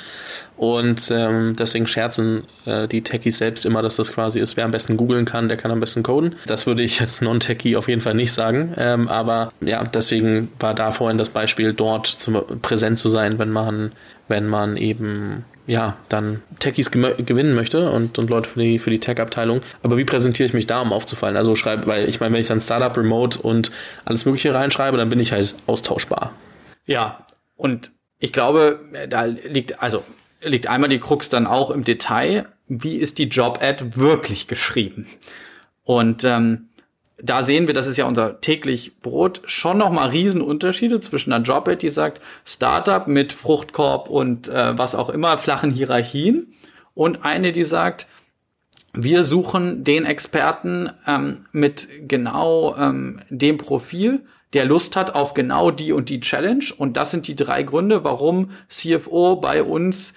Und ähm, deswegen scherzen äh, die Techies selbst immer, dass das quasi ist, wer am besten googeln kann, der kann am besten coden. Das würde ich als Non-Techie auf jeden Fall nicht sagen. Ähm, aber ja, deswegen war da vorhin das Beispiel, dort zum, präsent zu sein, wenn man, wenn man eben ja, dann Techies gewinnen möchte und, und Leute für die, für die Tech-Abteilung. Aber wie präsentiere ich mich da, um aufzufallen? Also schreibe, weil ich meine, wenn ich dann Startup, Remote und alles Mögliche reinschreibe, dann bin ich halt austauschbar. Ja, und ich glaube, da liegt, also liegt einmal die Krux dann auch im Detail, wie ist die Job-Ad wirklich geschrieben? Und ähm, da sehen wir, das ist ja unser täglich Brot, schon noch mal Riesenunterschiede zwischen einer Job-Ad, die sagt Startup mit Fruchtkorb und äh, was auch immer, flachen Hierarchien und eine, die sagt, wir suchen den Experten ähm, mit genau ähm, dem Profil, der Lust hat auf genau die und die Challenge. Und das sind die drei Gründe, warum CFO bei uns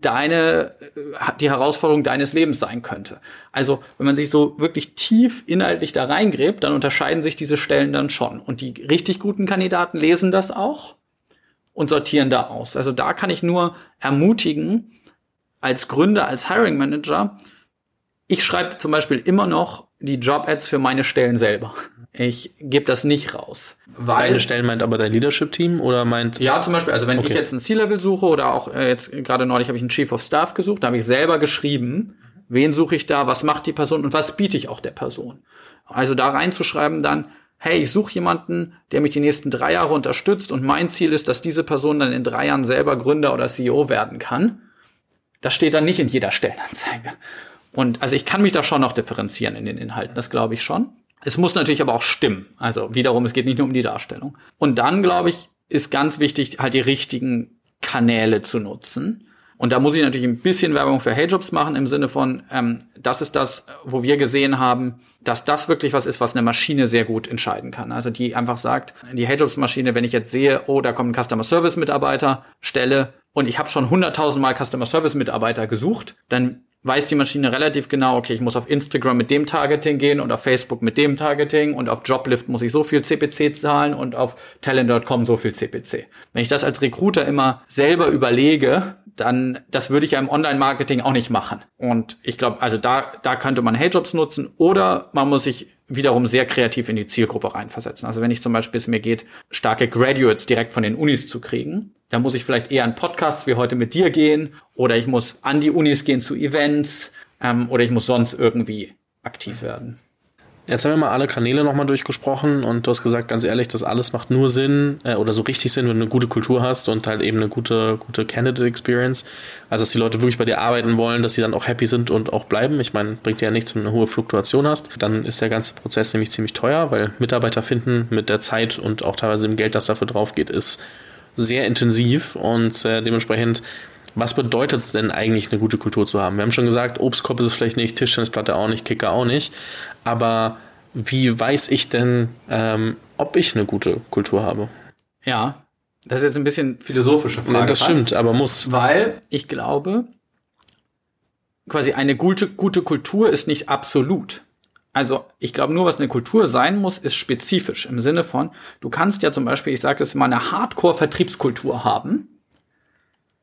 deine, äh, die Herausforderung deines Lebens sein könnte. Also, wenn man sich so wirklich tief inhaltlich da reingräbt, dann unterscheiden sich diese Stellen dann schon. Und die richtig guten Kandidaten lesen das auch und sortieren da aus. Also da kann ich nur ermutigen, als Gründer, als Hiring Manager, ich schreibe zum Beispiel immer noch die Job-Ads für meine Stellen selber. Ich gebe das nicht raus. Weil, Deine Stellen meint aber dein Leadership-Team oder meint. Ja, zum Beispiel, also wenn okay. ich jetzt ein C-Level suche oder auch äh, jetzt gerade neulich habe ich einen Chief of Staff gesucht, da habe ich selber geschrieben, wen suche ich da, was macht die Person und was biete ich auch der Person. Also da reinzuschreiben dann, hey, ich suche jemanden, der mich die nächsten drei Jahre unterstützt und mein Ziel ist, dass diese Person dann in drei Jahren selber Gründer oder CEO werden kann. Das steht dann nicht in jeder Stellenanzeige. Und also ich kann mich da schon noch differenzieren in den Inhalten, das glaube ich schon. Es muss natürlich aber auch stimmen. Also wiederum, es geht nicht nur um die Darstellung. Und dann, glaube ich, ist ganz wichtig, halt die richtigen Kanäle zu nutzen. Und da muss ich natürlich ein bisschen Werbung für Heyjobs machen im Sinne von, ähm, das ist das, wo wir gesehen haben, dass das wirklich was ist, was eine Maschine sehr gut entscheiden kann. Also die einfach sagt, die Heyjobs-Maschine, wenn ich jetzt sehe, oh, da kommt ein Customer Service Mitarbeiter, Stelle und ich habe schon hunderttausendmal Customer Service Mitarbeiter gesucht, dann weiß die Maschine relativ genau, okay, ich muss auf Instagram mit dem Targeting gehen und auf Facebook mit dem Targeting und auf Joblift muss ich so viel CPC zahlen und auf Talent.com so viel CPC. Wenn ich das als Recruiter immer selber überlege, dann das würde ich ja im Online-Marketing auch nicht machen. Und ich glaube, also da, da könnte man Heyjobs nutzen oder man muss sich wiederum sehr kreativ in die Zielgruppe reinversetzen. Also wenn ich zum Beispiel es mir geht, starke Graduates direkt von den Unis zu kriegen, dann muss ich vielleicht eher an Podcasts wie heute mit dir gehen oder ich muss an die Unis gehen zu Events ähm, oder ich muss sonst irgendwie aktiv werden. Jetzt haben wir mal alle Kanäle nochmal durchgesprochen und du hast gesagt, ganz ehrlich, das alles macht nur Sinn äh, oder so richtig Sinn, wenn du eine gute Kultur hast und halt eben eine gute, gute Candidate Experience. Also, dass die Leute wirklich bei dir arbeiten wollen, dass sie dann auch happy sind und auch bleiben. Ich meine, bringt dir ja nichts, wenn du eine hohe Fluktuation hast. Dann ist der ganze Prozess nämlich ziemlich teuer, weil Mitarbeiter finden mit der Zeit und auch teilweise dem Geld, das dafür drauf geht, ist sehr intensiv und äh, dementsprechend was bedeutet es denn eigentlich, eine gute Kultur zu haben? Wir haben schon gesagt, Obstkorb ist es vielleicht nicht, Tischtennisplatte auch nicht, Kicker auch nicht. Aber wie weiß ich denn, ähm, ob ich eine gute Kultur habe? Ja, das ist jetzt ein bisschen philosophische Frage. Ja, das fast, stimmt, aber muss. Weil ich glaube, quasi eine gute, gute Kultur ist nicht absolut. Also ich glaube, nur was eine Kultur sein muss, ist spezifisch im Sinne von, du kannst ja zum Beispiel, ich sage das mal, eine Hardcore-Vertriebskultur haben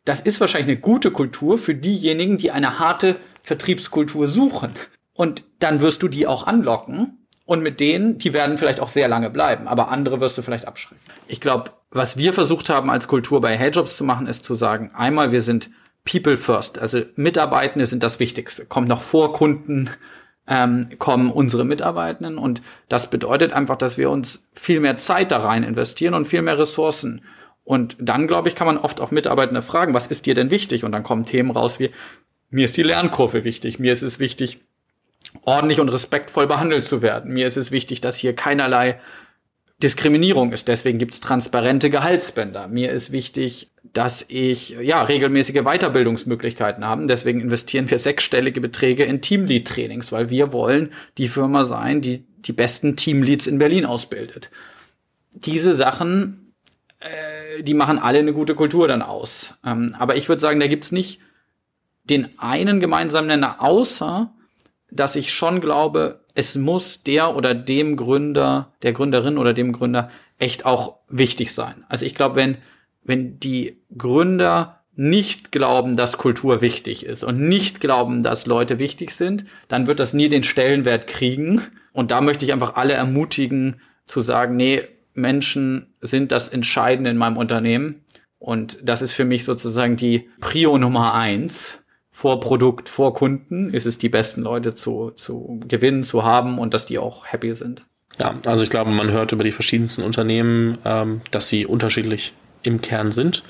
das ist wahrscheinlich eine gute Kultur für diejenigen, die eine harte Vertriebskultur suchen. Und dann wirst du die auch anlocken. Und mit denen, die werden vielleicht auch sehr lange bleiben, aber andere wirst du vielleicht abschrecken. Ich glaube, was wir versucht haben als Kultur bei Heyjobs zu machen, ist zu sagen, einmal, wir sind People First, also Mitarbeitende sind das Wichtigste, kommt noch vor Kunden, ähm, kommen unsere Mitarbeitenden und das bedeutet einfach, dass wir uns viel mehr Zeit da rein investieren und viel mehr Ressourcen und dann, glaube ich, kann man oft auch Mitarbeitende fragen, was ist dir denn wichtig? Und dann kommen Themen raus wie, mir ist die Lernkurve wichtig, mir ist es wichtig, ordentlich und respektvoll behandelt zu werden. Mir ist es wichtig, dass hier keinerlei Diskriminierung ist. Deswegen gibt es transparente Gehaltsbänder. Mir ist wichtig, dass ich ja regelmäßige Weiterbildungsmöglichkeiten habe. Deswegen investieren wir sechsstellige Beträge in Teamlead-Trainings, weil wir wollen die Firma sein, die die besten Teamleads in Berlin ausbildet. Diese Sachen äh, die machen alle eine gute Kultur dann aus. Ähm, aber ich würde sagen, da gibt's nicht den einen gemeinsamen Nenner, außer dass ich schon glaube, es muss der oder dem Gründer, der Gründerin oder dem Gründer echt auch wichtig sein. Also ich glaube, wenn, wenn die Gründer nicht glauben, dass Kultur wichtig ist und nicht glauben, dass Leute wichtig sind, dann wird das nie den Stellenwert kriegen. Und da möchte ich einfach alle ermutigen zu sagen, nee, Menschen sind das Entscheidende in meinem Unternehmen. Und das ist für mich sozusagen die Prio Nummer eins. Vor Produkt, vor Kunden ist es die besten Leute zu, zu gewinnen, zu haben und dass die auch happy sind. Ja, also ich glaube, man hört über die verschiedensten Unternehmen, ähm, dass sie unterschiedlich im Kern sind.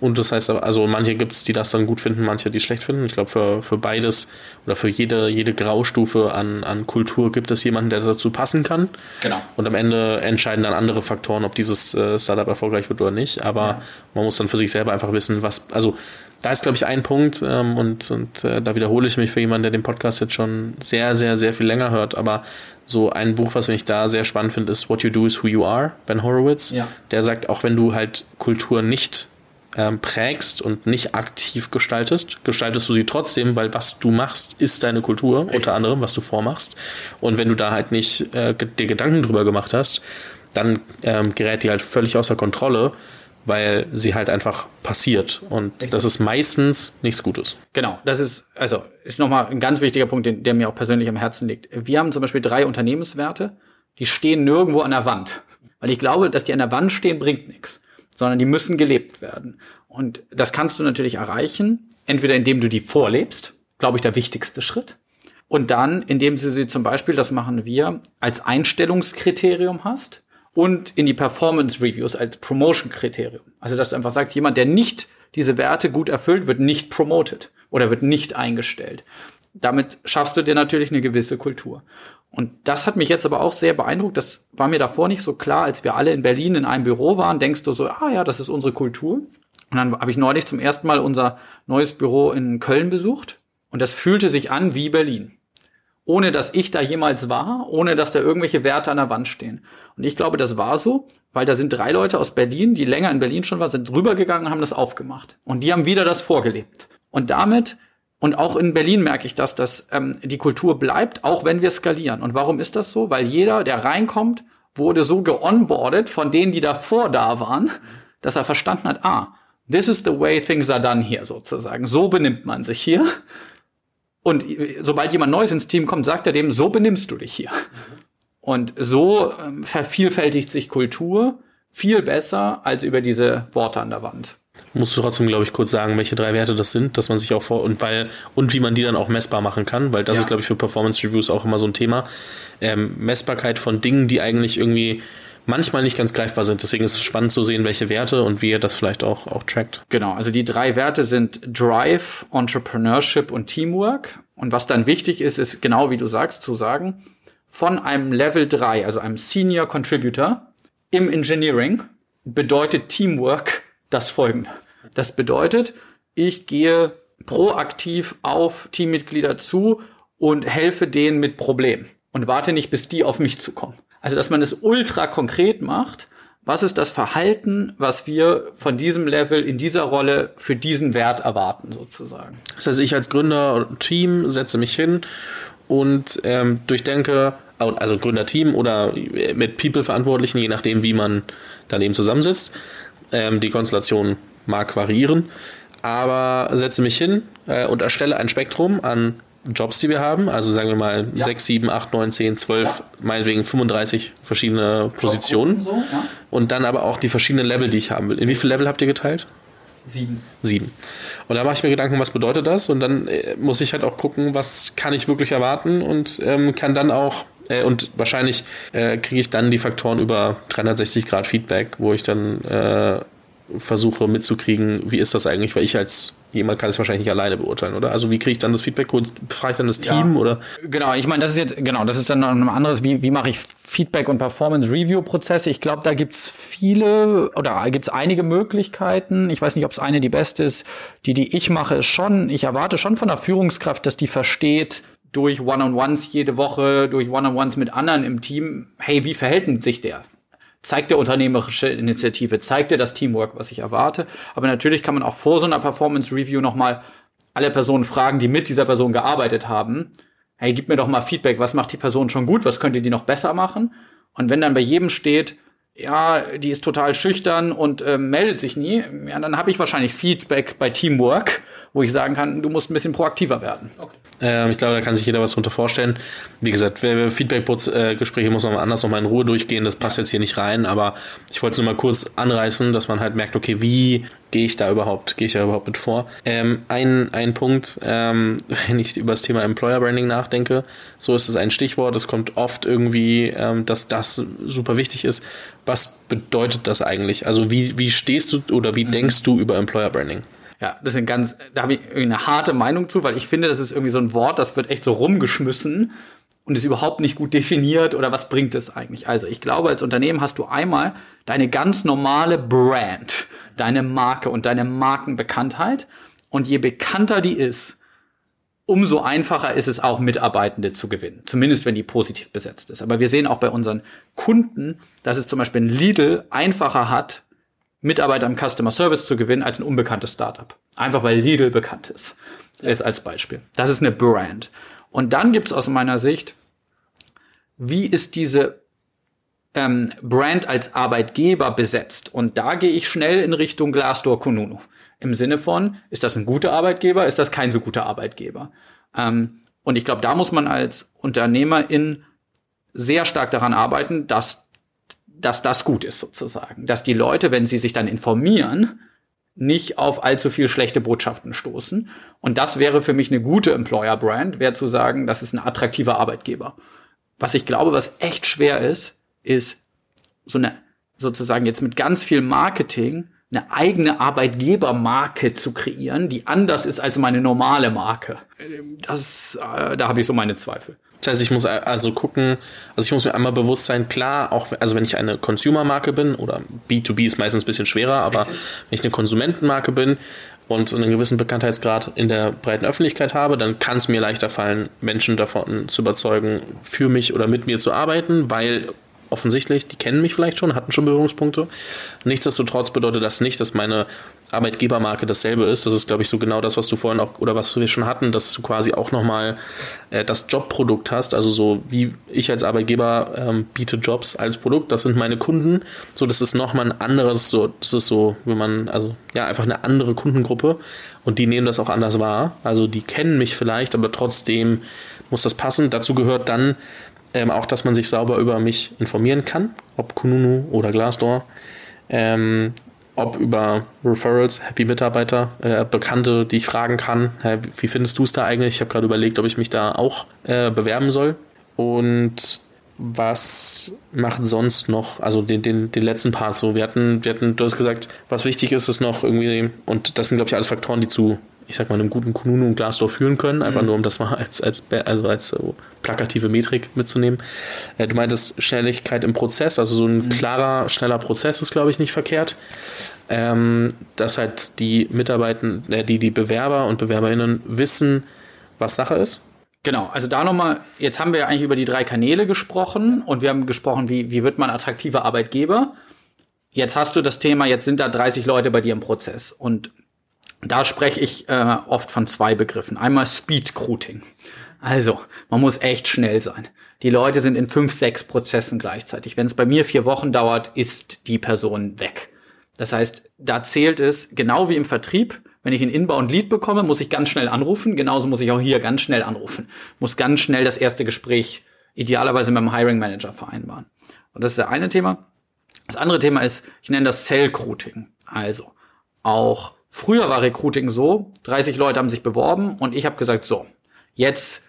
Und das heißt, also manche gibt es, die das dann gut finden, manche, die schlecht finden. Ich glaube, für, für beides oder für jede, jede Graustufe an, an Kultur gibt es jemanden, der dazu passen kann. Genau. Und am Ende entscheiden dann andere Faktoren, ob dieses äh, Startup erfolgreich wird oder nicht. Aber ja. man muss dann für sich selber einfach wissen, was, also da ist, glaube ich, ein Punkt, ähm, und, und äh, da wiederhole ich mich für jemanden, der den Podcast jetzt schon sehr, sehr, sehr viel länger hört, aber so ein Buch, was ich da sehr spannend finde, ist What You Do is Who You Are, Ben Horowitz. Ja. Der sagt, auch wenn du halt Kultur nicht ähm, prägst und nicht aktiv gestaltest, gestaltest du sie trotzdem, weil was du machst, ist deine Kultur, Richtig. unter anderem, was du vormachst. Und wenn du da halt nicht äh, dir Gedanken drüber gemacht hast, dann ähm, gerät die halt völlig außer Kontrolle, weil sie halt einfach passiert. Und Richtig. das ist meistens nichts Gutes. Genau, das ist, also ist nochmal ein ganz wichtiger Punkt, den, der mir auch persönlich am Herzen liegt. Wir haben zum Beispiel drei Unternehmenswerte, die stehen nirgendwo an der Wand. Weil ich glaube, dass die an der Wand stehen, bringt nichts sondern die müssen gelebt werden. Und das kannst du natürlich erreichen, entweder indem du die vorlebst, glaube ich, der wichtigste Schritt, Und dann, indem du sie zum Beispiel, das machen wir, als Einstellungskriterium hast und in die Performance Reviews als Promotion-Kriterium. Also, dass du einfach sagst, jemand, der nicht diese Werte gut erfüllt, wird nicht promoted oder wird nicht eingestellt. Damit schaffst du dir natürlich eine gewisse Kultur. Und das hat mich jetzt aber auch sehr beeindruckt. Das war mir davor nicht so klar, als wir alle in Berlin in einem Büro waren. Denkst du so, ah ja, das ist unsere Kultur. Und dann habe ich neulich zum ersten Mal unser neues Büro in Köln besucht. Und das fühlte sich an wie Berlin ohne dass ich da jemals war, ohne dass da irgendwelche Werte an der Wand stehen. Und ich glaube, das war so, weil da sind drei Leute aus Berlin, die länger in Berlin schon waren, sind rübergegangen und haben das aufgemacht. Und die haben wieder das vorgelebt. Und damit, und auch in Berlin merke ich das, dass ähm, die Kultur bleibt, auch wenn wir skalieren. Und warum ist das so? Weil jeder, der reinkommt, wurde so geonboardet von denen, die davor da waren, dass er verstanden hat, ah, this is the way things are done here sozusagen. So benimmt man sich hier. Und sobald jemand Neues ins Team kommt, sagt er dem, so benimmst du dich hier. Und so ähm, vervielfältigt sich Kultur viel besser als über diese Worte an der Wand. Musst du trotzdem, glaube ich, kurz sagen, welche drei Werte das sind, dass man sich auch vor und weil und wie man die dann auch messbar machen kann, weil das ja. ist, glaube ich, für Performance Reviews auch immer so ein Thema. Ähm, Messbarkeit von Dingen, die eigentlich irgendwie manchmal nicht ganz greifbar sind. Deswegen ist es spannend zu sehen, welche Werte und wie ihr das vielleicht auch, auch trackt. Genau, also die drei Werte sind Drive, Entrepreneurship und Teamwork. Und was dann wichtig ist, ist genau wie du sagst, zu sagen, von einem Level 3, also einem Senior Contributor im Engineering, bedeutet Teamwork das folgende. Das bedeutet, ich gehe proaktiv auf Teammitglieder zu und helfe denen mit Problemen und warte nicht, bis die auf mich zukommen. Also, dass man es ultra konkret macht. Was ist das Verhalten, was wir von diesem Level in dieser Rolle für diesen Wert erwarten, sozusagen? Das heißt, ich als Gründer Team setze mich hin und ähm, durchdenke, also Gründerteam oder mit People-Verantwortlichen, je nachdem, wie man dann eben zusammensitzt. Ähm, die Konstellation mag variieren, aber setze mich hin äh, und erstelle ein Spektrum an Jobs, die wir haben, also sagen wir mal ja. 6, 7, 8, 9, 10, 12, ja. meinetwegen 35 verschiedene Positionen. So, ja. Und dann aber auch die verschiedenen Level, die ich haben will. In wie viele Level habt ihr geteilt? Sieben. Sieben. Und da mache ich mir Gedanken, was bedeutet das? Und dann äh, muss ich halt auch gucken, was kann ich wirklich erwarten und ähm, kann dann auch äh, und wahrscheinlich äh, kriege ich dann die Faktoren über 360 Grad Feedback, wo ich dann äh, versuche mitzukriegen, wie ist das eigentlich, weil ich als jemand kann es wahrscheinlich nicht alleine beurteilen, oder? Also wie kriege ich dann das Feedback? Befrage ich dann das Team ja. oder? Genau, ich meine, das ist jetzt, genau, das ist dann noch ein anderes, wie, wie mache ich Feedback und Performance-Review-Prozesse? Ich glaube, da gibt's viele oder gibt's einige Möglichkeiten. Ich weiß nicht, ob es eine die beste ist. Die, die ich mache, ist schon, ich erwarte schon von der Führungskraft, dass die versteht, durch One-on-Ones jede Woche, durch One-on-Ones mit anderen im Team, hey, wie verhält sich der? Zeigt der unternehmerische Initiative, zeigt er das Teamwork, was ich erwarte. Aber natürlich kann man auch vor so einer Performance Review nochmal alle Personen fragen, die mit dieser Person gearbeitet haben. Hey, gib mir doch mal Feedback, was macht die Person schon gut, was könnte die noch besser machen? Und wenn dann bei jedem steht, ja, die ist total schüchtern und äh, meldet sich nie, ja, dann habe ich wahrscheinlich Feedback bei Teamwork, wo ich sagen kann, du musst ein bisschen proaktiver werden. Okay. Ähm, ich glaube, da kann sich jeder was drunter vorstellen. Wie gesagt, Feedback-Gespräche muss man anders nochmal in Ruhe durchgehen. Das passt jetzt hier nicht rein, aber ich wollte es nur mal kurz anreißen, dass man halt merkt, okay, wie gehe ich da überhaupt, gehe ich da überhaupt mit vor? Ähm, ein, ein Punkt, ähm, *laughs* wenn ich über das Thema Employer Branding nachdenke, so ist es ein Stichwort. Es kommt oft irgendwie, ähm, dass das super wichtig ist. Was bedeutet das eigentlich? Also wie, wie stehst du oder wie mhm. denkst du über Employer Branding? Ja, das sind ganz, da habe ich eine harte Meinung zu, weil ich finde, das ist irgendwie so ein Wort, das wird echt so rumgeschmissen und ist überhaupt nicht gut definiert oder was bringt es eigentlich. Also ich glaube, als Unternehmen hast du einmal deine ganz normale Brand, deine Marke und deine Markenbekanntheit und je bekannter die ist, umso einfacher ist es auch, Mitarbeitende zu gewinnen. Zumindest, wenn die positiv besetzt ist. Aber wir sehen auch bei unseren Kunden, dass es zum Beispiel ein Lidl einfacher hat, Mitarbeiter im Customer Service zu gewinnen als ein unbekanntes Startup. Einfach weil Lidl bekannt ist. Jetzt als Beispiel. Das ist eine Brand. Und dann gibt's aus meiner Sicht, wie ist diese ähm, Brand als Arbeitgeber besetzt? Und da gehe ich schnell in Richtung Glassdoor Kununu. Im Sinne von, ist das ein guter Arbeitgeber, ist das kein so guter Arbeitgeber? Ähm, und ich glaube, da muss man als Unternehmerin sehr stark daran arbeiten, dass dass das gut ist sozusagen. Dass die Leute, wenn sie sich dann informieren, nicht auf allzu viel schlechte Botschaften stoßen. Und das wäre für mich eine gute Employer-Brand, wäre zu sagen, das ist ein attraktiver Arbeitgeber. Was ich glaube, was echt schwer ist, ist so eine, sozusagen jetzt mit ganz viel Marketing eine eigene Arbeitgebermarke zu kreieren, die anders ist als meine normale Marke. Das, äh, da habe ich so meine Zweifel. Das heißt, ich muss also gucken, also ich muss mir einmal bewusst sein, klar, auch also wenn ich eine Consumer-Marke bin oder B2B ist meistens ein bisschen schwerer, aber Richtig. wenn ich eine Konsumentenmarke bin und einen gewissen Bekanntheitsgrad in der breiten Öffentlichkeit habe, dann kann es mir leichter fallen, Menschen davon zu überzeugen, für mich oder mit mir zu arbeiten, weil offensichtlich, die kennen mich vielleicht schon, hatten schon Berührungspunkte. Nichtsdestotrotz bedeutet das nicht, dass meine Arbeitgebermarke dasselbe ist. Das ist, glaube ich, so genau das, was du vorhin auch oder was wir schon hatten, dass du quasi auch nochmal äh, das Jobprodukt hast. Also so wie ich als Arbeitgeber ähm, biete Jobs als Produkt, das sind meine Kunden. So, das ist nochmal ein anderes, so, das ist so, wenn man, also ja, einfach eine andere Kundengruppe und die nehmen das auch anders wahr. Also die kennen mich vielleicht, aber trotzdem muss das passen. Dazu gehört dann ähm, auch, dass man sich sauber über mich informieren kann, ob Kununu oder Glassdoor. Ähm, ob über Referrals, Happy Mitarbeiter, äh, Bekannte, die ich fragen kann. Hey, wie findest du es da eigentlich? Ich habe gerade überlegt, ob ich mich da auch äh, bewerben soll. Und was macht sonst noch, also den, den, den letzten Part so, wir hatten, wir hatten, du hast gesagt, was wichtig ist, ist noch irgendwie, und das sind, glaube ich, alles Faktoren, die zu ich sag mal, einem guten Kununu und Glasdor führen können, einfach mhm. nur um das mal als, als, also als so plakative Metrik mitzunehmen. Äh, du meintest Schnelligkeit im Prozess, also so ein mhm. klarer, schneller Prozess ist, glaube ich, nicht verkehrt. Ähm, dass halt die Mitarbeiter, äh, die, die Bewerber und BewerberInnen wissen, was Sache ist. Genau, also da nochmal, jetzt haben wir ja eigentlich über die drei Kanäle gesprochen und wir haben gesprochen, wie, wie wird man attraktiver Arbeitgeber. Jetzt hast du das Thema, jetzt sind da 30 Leute bei dir im Prozess und da spreche ich äh, oft von zwei Begriffen. Einmal Speed Recruiting. Also, man muss echt schnell sein. Die Leute sind in fünf, sechs Prozessen gleichzeitig. Wenn es bei mir vier Wochen dauert, ist die Person weg. Das heißt, da zählt es genau wie im Vertrieb. Wenn ich ein Inbound Lead bekomme, muss ich ganz schnell anrufen. Genauso muss ich auch hier ganz schnell anrufen. Muss ganz schnell das erste Gespräch idealerweise mit dem Hiring Manager vereinbaren. Und das ist das eine Thema. Das andere Thema ist, ich nenne das Cell Recruiting. Also auch Früher war Recruiting so, 30 Leute haben sich beworben und ich habe gesagt, so, jetzt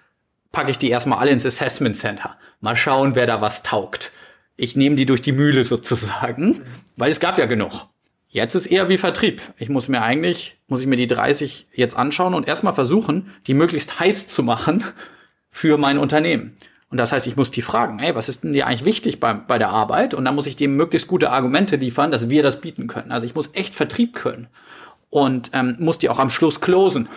packe ich die erstmal alle ins Assessment Center. Mal schauen, wer da was taugt. Ich nehme die durch die Mühle *laughs* sozusagen, weil es gab ja genug. Jetzt ist eher wie Vertrieb. Ich muss mir eigentlich, muss ich mir die 30 jetzt anschauen und erstmal versuchen, die möglichst heiß zu machen *laughs* für mein Unternehmen. Und das heißt, ich muss die fragen, hey, was ist denn dir eigentlich wichtig bei, bei der Arbeit? Und dann muss ich dem möglichst gute Argumente liefern, dass wir das bieten können. Also ich muss echt Vertrieb können und ähm, muss die auch am Schluss closen.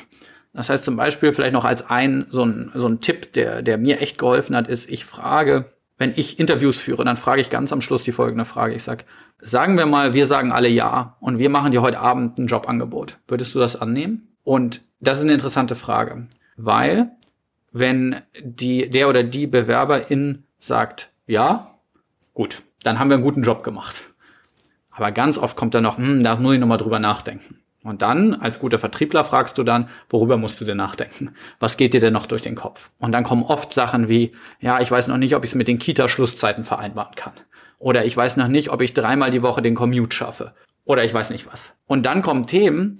Das heißt zum Beispiel vielleicht noch als ein so ein, so ein Tipp, der, der mir echt geholfen hat, ist, ich frage, wenn ich Interviews führe, dann frage ich ganz am Schluss die folgende Frage. Ich sag, sagen wir mal, wir sagen alle ja und wir machen dir heute Abend ein Jobangebot. Würdest du das annehmen? Und das ist eine interessante Frage, weil wenn die, der oder die Bewerberin sagt, ja, gut, dann haben wir einen guten Job gemacht. Aber ganz oft kommt dann noch, hm, da muss ich nochmal drüber nachdenken. Und dann, als guter Vertriebler, fragst du dann, worüber musst du denn nachdenken? Was geht dir denn noch durch den Kopf? Und dann kommen oft Sachen wie, ja, ich weiß noch nicht, ob ich es mit den Kita-Schlusszeiten vereinbaren kann. Oder ich weiß noch nicht, ob ich dreimal die Woche den Commute schaffe. Oder ich weiß nicht was. Und dann kommen Themen,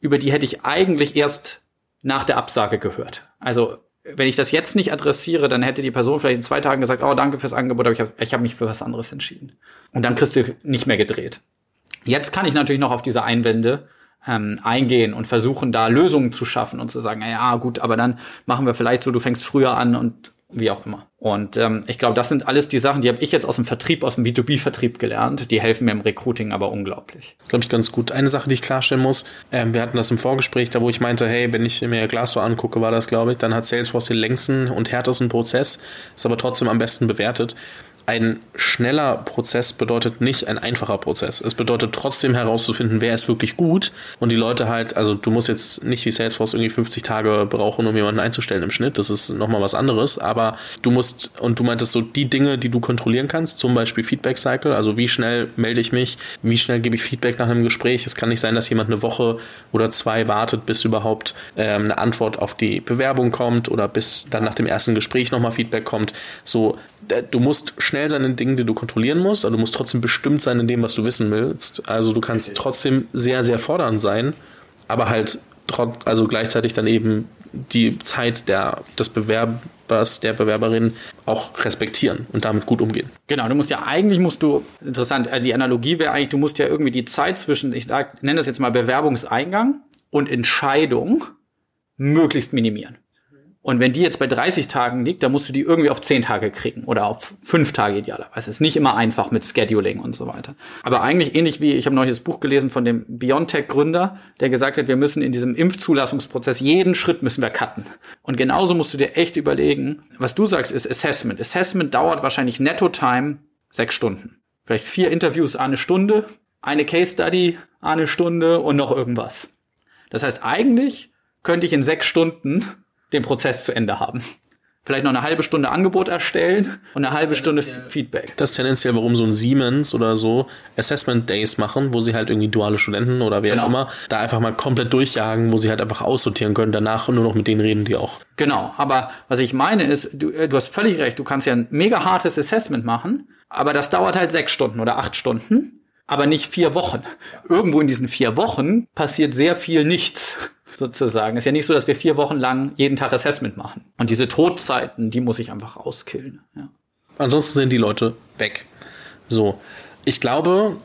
über die hätte ich eigentlich erst nach der Absage gehört. Also, wenn ich das jetzt nicht adressiere, dann hätte die Person vielleicht in zwei Tagen gesagt, oh, danke fürs Angebot, aber ich habe hab mich für was anderes entschieden. Und dann kriegst du nicht mehr gedreht. Jetzt kann ich natürlich noch auf diese Einwände ähm, eingehen und versuchen da Lösungen zu schaffen und zu sagen, ja gut, aber dann machen wir vielleicht so, du fängst früher an und wie auch immer. Und ähm, ich glaube, das sind alles die Sachen, die habe ich jetzt aus dem Vertrieb, aus dem B2B-Vertrieb gelernt. Die helfen mir im Recruiting aber unglaublich. Das glaube ich ganz gut. Eine Sache, die ich klarstellen muss, ähm, wir hatten das im Vorgespräch, da wo ich meinte, hey, wenn ich mir Glassdoor angucke, war das, glaube ich, dann hat Salesforce den längsten und härtesten Prozess, ist aber trotzdem am besten bewertet ein schneller Prozess bedeutet nicht ein einfacher Prozess. Es bedeutet trotzdem herauszufinden, wer ist wirklich gut und die Leute halt, also du musst jetzt nicht wie Salesforce irgendwie 50 Tage brauchen, um jemanden einzustellen im Schnitt. Das ist nochmal was anderes, aber du musst, und du meintest so die Dinge, die du kontrollieren kannst, zum Beispiel Feedback Cycle, also wie schnell melde ich mich, wie schnell gebe ich Feedback nach einem Gespräch. Es kann nicht sein, dass jemand eine Woche oder zwei wartet, bis überhaupt ähm, eine Antwort auf die Bewerbung kommt oder bis dann nach dem ersten Gespräch nochmal Feedback kommt. So, du musst schnell sein in Dingen, die du kontrollieren musst, aber du musst trotzdem bestimmt sein in dem, was du wissen willst. Also du kannst trotzdem sehr, sehr fordernd sein, aber halt also gleichzeitig dann eben die Zeit der, des Bewerbers, der Bewerberin auch respektieren und damit gut umgehen. Genau, du musst ja eigentlich musst du, interessant, äh, die Analogie wäre eigentlich, du musst ja irgendwie die Zeit zwischen, ich sag, nenne das jetzt mal Bewerbungseingang und Entscheidung möglichst minimieren. Und wenn die jetzt bei 30 Tagen liegt, dann musst du die irgendwie auf 10 Tage kriegen oder auf 5 Tage idealerweise. Ist nicht immer einfach mit Scheduling und so weiter. Aber eigentlich ähnlich wie, ich habe neulich das Buch gelesen von dem BioNTech-Gründer, der gesagt hat, wir müssen in diesem Impfzulassungsprozess jeden Schritt müssen wir cutten. Und genauso musst du dir echt überlegen, was du sagst, ist Assessment. Assessment dauert wahrscheinlich Netto-Time sechs Stunden. Vielleicht vier Interviews eine Stunde, eine Case Study eine Stunde und noch irgendwas. Das heißt, eigentlich könnte ich in sechs Stunden den Prozess zu Ende haben. Vielleicht noch eine halbe Stunde Angebot erstellen und eine halbe Stunde Feedback. Das ist tendenziell, warum so ein Siemens oder so Assessment Days machen, wo sie halt irgendwie duale Studenten oder wer genau. auch immer da einfach mal komplett durchjagen, wo sie halt einfach aussortieren können, danach nur noch mit denen reden, die auch. Genau, aber was ich meine ist, du, äh, du hast völlig recht, du kannst ja ein mega hartes Assessment machen, aber das dauert halt sechs Stunden oder acht Stunden, aber nicht vier Wochen. Irgendwo in diesen vier Wochen passiert sehr viel nichts sozusagen. Ist ja nicht so, dass wir vier Wochen lang jeden Tag Assessment machen. Und diese Todzeiten, die muss ich einfach rauskillen. Ja. Ansonsten sind die Leute weg. So, ich glaube,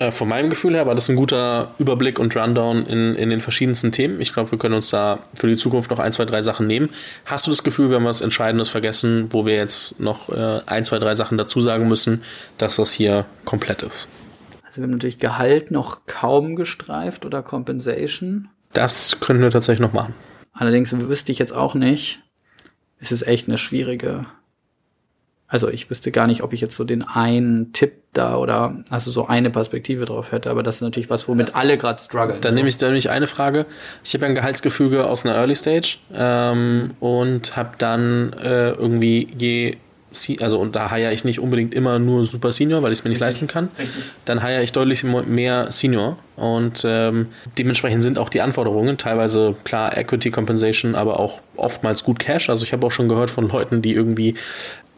äh, von meinem Gefühl her war das ein guter Überblick und Rundown in, in den verschiedensten Themen. Ich glaube, wir können uns da für die Zukunft noch ein, zwei, drei Sachen nehmen. Hast du das Gefühl, wir haben was Entscheidendes vergessen, wo wir jetzt noch äh, ein, zwei, drei Sachen dazu sagen müssen, dass das hier komplett ist? Also wir haben natürlich Gehalt noch kaum gestreift oder Compensation. Das können wir tatsächlich noch machen. Allerdings wüsste ich jetzt auch nicht. Es ist echt eine schwierige. Also ich wüsste gar nicht, ob ich jetzt so den einen Tipp da oder also so eine Perspektive drauf hätte, aber das ist natürlich was, womit alle gerade strugglen. Dann nehme ich, dann nehme ich eine Frage. Ich habe ja ein Gehaltsgefüge aus einer Early Stage ähm, und habe dann äh, irgendwie je also und da heiere ich nicht unbedingt immer nur Super Senior, weil ich es mir nicht Richtig. leisten kann. Richtig. Dann heiere ich deutlich mehr Senior und ähm, dementsprechend sind auch die Anforderungen teilweise klar Equity Compensation, aber auch oftmals gut Cash. Also ich habe auch schon gehört von Leuten, die irgendwie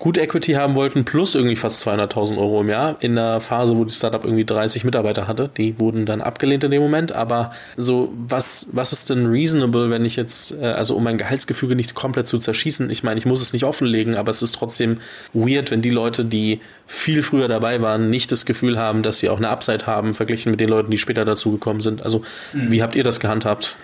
gut Equity haben wollten, plus irgendwie fast 200.000 Euro im Jahr in der Phase, wo die Startup irgendwie 30 Mitarbeiter hatte. Die wurden dann abgelehnt in dem Moment. Aber so, was, was ist denn reasonable, wenn ich jetzt, äh, also um mein Gehaltsgefüge nicht komplett zu zerschießen? Ich meine, ich muss es nicht offenlegen, aber es ist trotzdem weird, wenn die Leute, die viel früher dabei waren, nicht das Gefühl haben, dass sie auch eine Upside haben, verglichen mit den Leuten, die später dazugekommen sind. Also, mhm. wie habt ihr das gehandhabt?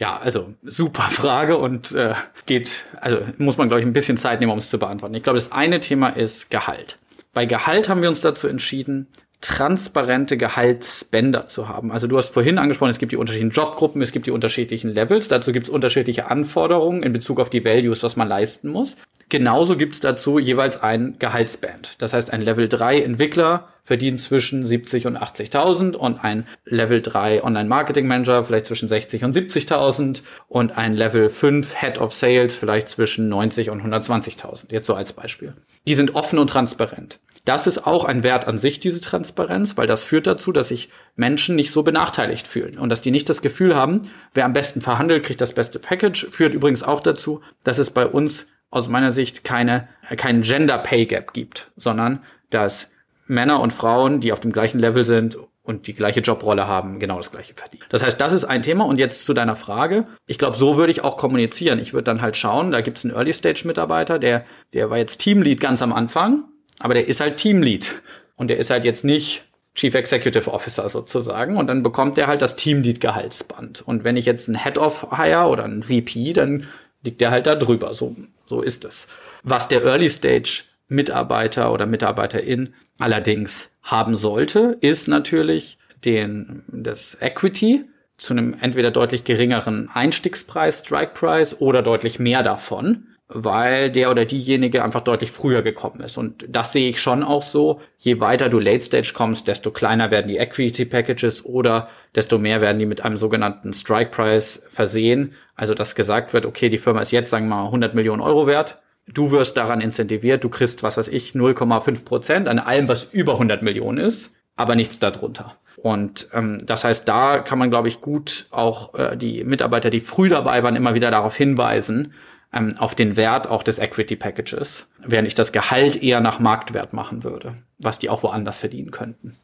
Ja, also super Frage und äh, geht, also muss man, glaube ich, ein bisschen Zeit nehmen, um es zu beantworten. Ich glaube, das eine Thema ist Gehalt. Bei Gehalt haben wir uns dazu entschieden, transparente Gehaltsbänder zu haben. Also du hast vorhin angesprochen, es gibt die unterschiedlichen Jobgruppen, es gibt die unterschiedlichen Levels, dazu gibt es unterschiedliche Anforderungen in Bezug auf die Values, was man leisten muss. Genauso gibt es dazu jeweils ein Gehaltsband. Das heißt, ein Level 3 Entwickler verdient zwischen 70 und 80.000 und ein Level 3 Online Marketing Manager vielleicht zwischen 60 und 70.000 und ein Level 5 Head of Sales vielleicht zwischen 90 und 120.000. Jetzt so als Beispiel. Die sind offen und transparent. Das ist auch ein Wert an sich, diese Transparenz, weil das führt dazu, dass sich Menschen nicht so benachteiligt fühlen und dass die nicht das Gefühl haben, wer am besten verhandelt, kriegt das beste Package. Führt übrigens auch dazu, dass es bei uns aus meiner Sicht keine, keinen Gender Pay Gap gibt, sondern dass Männer und Frauen, die auf dem gleichen Level sind und die gleiche Jobrolle haben, genau das gleiche verdienen. Das heißt, das ist ein Thema. Und jetzt zu deiner Frage. Ich glaube, so würde ich auch kommunizieren. Ich würde dann halt schauen, da gibt es einen Early-Stage-Mitarbeiter, der, der war jetzt Teamlead ganz am Anfang, aber der ist halt Teamlead. Und der ist halt jetzt nicht Chief Executive Officer sozusagen. Und dann bekommt der halt das Teamlead-Gehaltsband. Und wenn ich jetzt einen Head-of hire oder einen VP, dann liegt der halt da drüber. So, so ist es. Was der Early-Stage Mitarbeiter oder Mitarbeiterin allerdings haben sollte, ist natürlich den, das Equity zu einem entweder deutlich geringeren Einstiegspreis, Strike Price oder deutlich mehr davon, weil der oder diejenige einfach deutlich früher gekommen ist. Und das sehe ich schon auch so. Je weiter du Late Stage kommst, desto kleiner werden die Equity Packages oder desto mehr werden die mit einem sogenannten Strike Price versehen. Also, dass gesagt wird, okay, die Firma ist jetzt, sagen wir mal, 100 Millionen Euro wert du wirst daran incentiviert, du kriegst, was weiß ich, 0,5 Prozent an allem, was über 100 Millionen ist, aber nichts darunter. Und ähm, das heißt, da kann man, glaube ich, gut auch äh, die Mitarbeiter, die früh dabei waren, immer wieder darauf hinweisen, ähm, auf den Wert auch des Equity Packages, während ich das Gehalt eher nach Marktwert machen würde, was die auch woanders verdienen könnten.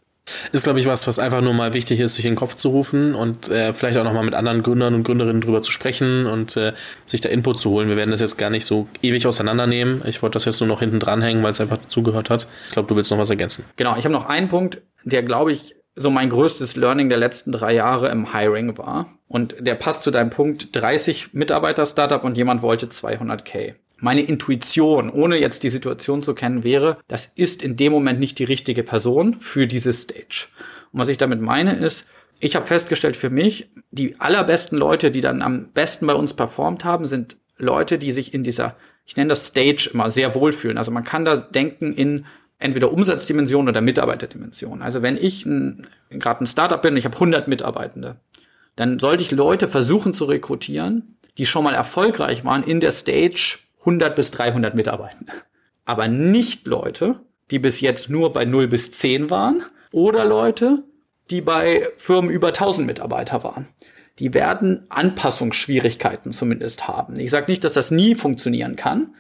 Ist, glaube ich, was, was einfach nur mal wichtig ist, sich in den Kopf zu rufen und äh, vielleicht auch nochmal mit anderen Gründern und Gründerinnen drüber zu sprechen und äh, sich da Input zu holen. Wir werden das jetzt gar nicht so ewig auseinandernehmen. Ich wollte das jetzt nur noch hinten dranhängen, weil es einfach dazugehört hat. Ich glaube, du willst noch was ergänzen. Genau, ich habe noch einen Punkt, der, glaube ich, so mein größtes Learning der letzten drei Jahre im Hiring war. Und der passt zu deinem Punkt 30 Mitarbeiter-Startup und jemand wollte 200k meine Intuition, ohne jetzt die Situation zu kennen, wäre, das ist in dem Moment nicht die richtige Person für diese Stage. Und was ich damit meine ist, ich habe festgestellt für mich, die allerbesten Leute, die dann am besten bei uns performt haben, sind Leute, die sich in dieser, ich nenne das Stage immer, sehr wohlfühlen. Also man kann da denken in entweder Umsatzdimension oder Mitarbeiterdimension. Also wenn ich gerade ein Startup bin, ich habe 100 Mitarbeitende, dann sollte ich Leute versuchen zu rekrutieren, die schon mal erfolgreich waren in der Stage 100 bis 300 Mitarbeitende. Aber nicht Leute, die bis jetzt nur bei 0 bis 10 waren oder Leute, die bei Firmen über 1000 Mitarbeiter waren. Die werden Anpassungsschwierigkeiten zumindest haben. Ich sage nicht, dass das nie funktionieren kann,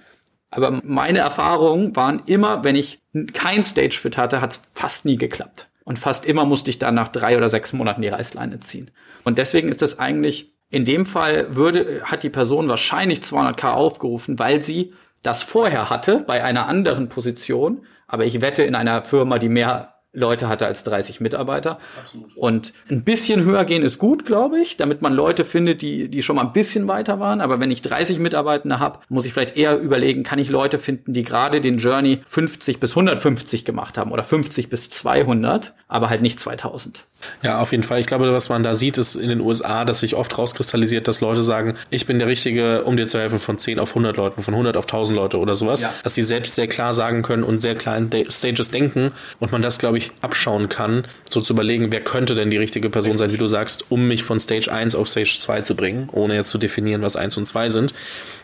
aber meine Erfahrungen waren immer, wenn ich kein Stage-Fit hatte, hat es fast nie geklappt. Und fast immer musste ich dann nach drei oder sechs Monaten die Reißleine ziehen. Und deswegen ist das eigentlich in dem Fall würde, hat die Person wahrscheinlich 200k aufgerufen, weil sie das vorher hatte bei einer anderen Position. Aber ich wette in einer Firma, die mehr Leute hatte als 30 Mitarbeiter. Absolut. Und ein bisschen höher gehen ist gut, glaube ich, damit man Leute findet, die, die schon mal ein bisschen weiter waren. Aber wenn ich 30 Mitarbeitende habe, muss ich vielleicht eher überlegen, kann ich Leute finden, die gerade den Journey 50 bis 150 gemacht haben oder 50 bis 200, aber halt nicht 2000. Ja, auf jeden Fall. Ich glaube, was man da sieht, ist in den USA, dass sich oft rauskristallisiert, dass Leute sagen, ich bin der Richtige, um dir zu helfen, von 10 auf 100 Leuten, von 100 auf 1000 Leute oder sowas. Ja. Dass sie selbst sehr klar sagen können und sehr klar in Stages denken und man das, glaube ich, abschauen kann, so zu überlegen, wer könnte denn die richtige Person sein, wie du sagst, um mich von Stage 1 auf Stage 2 zu bringen, ohne jetzt zu definieren, was 1 und 2 sind.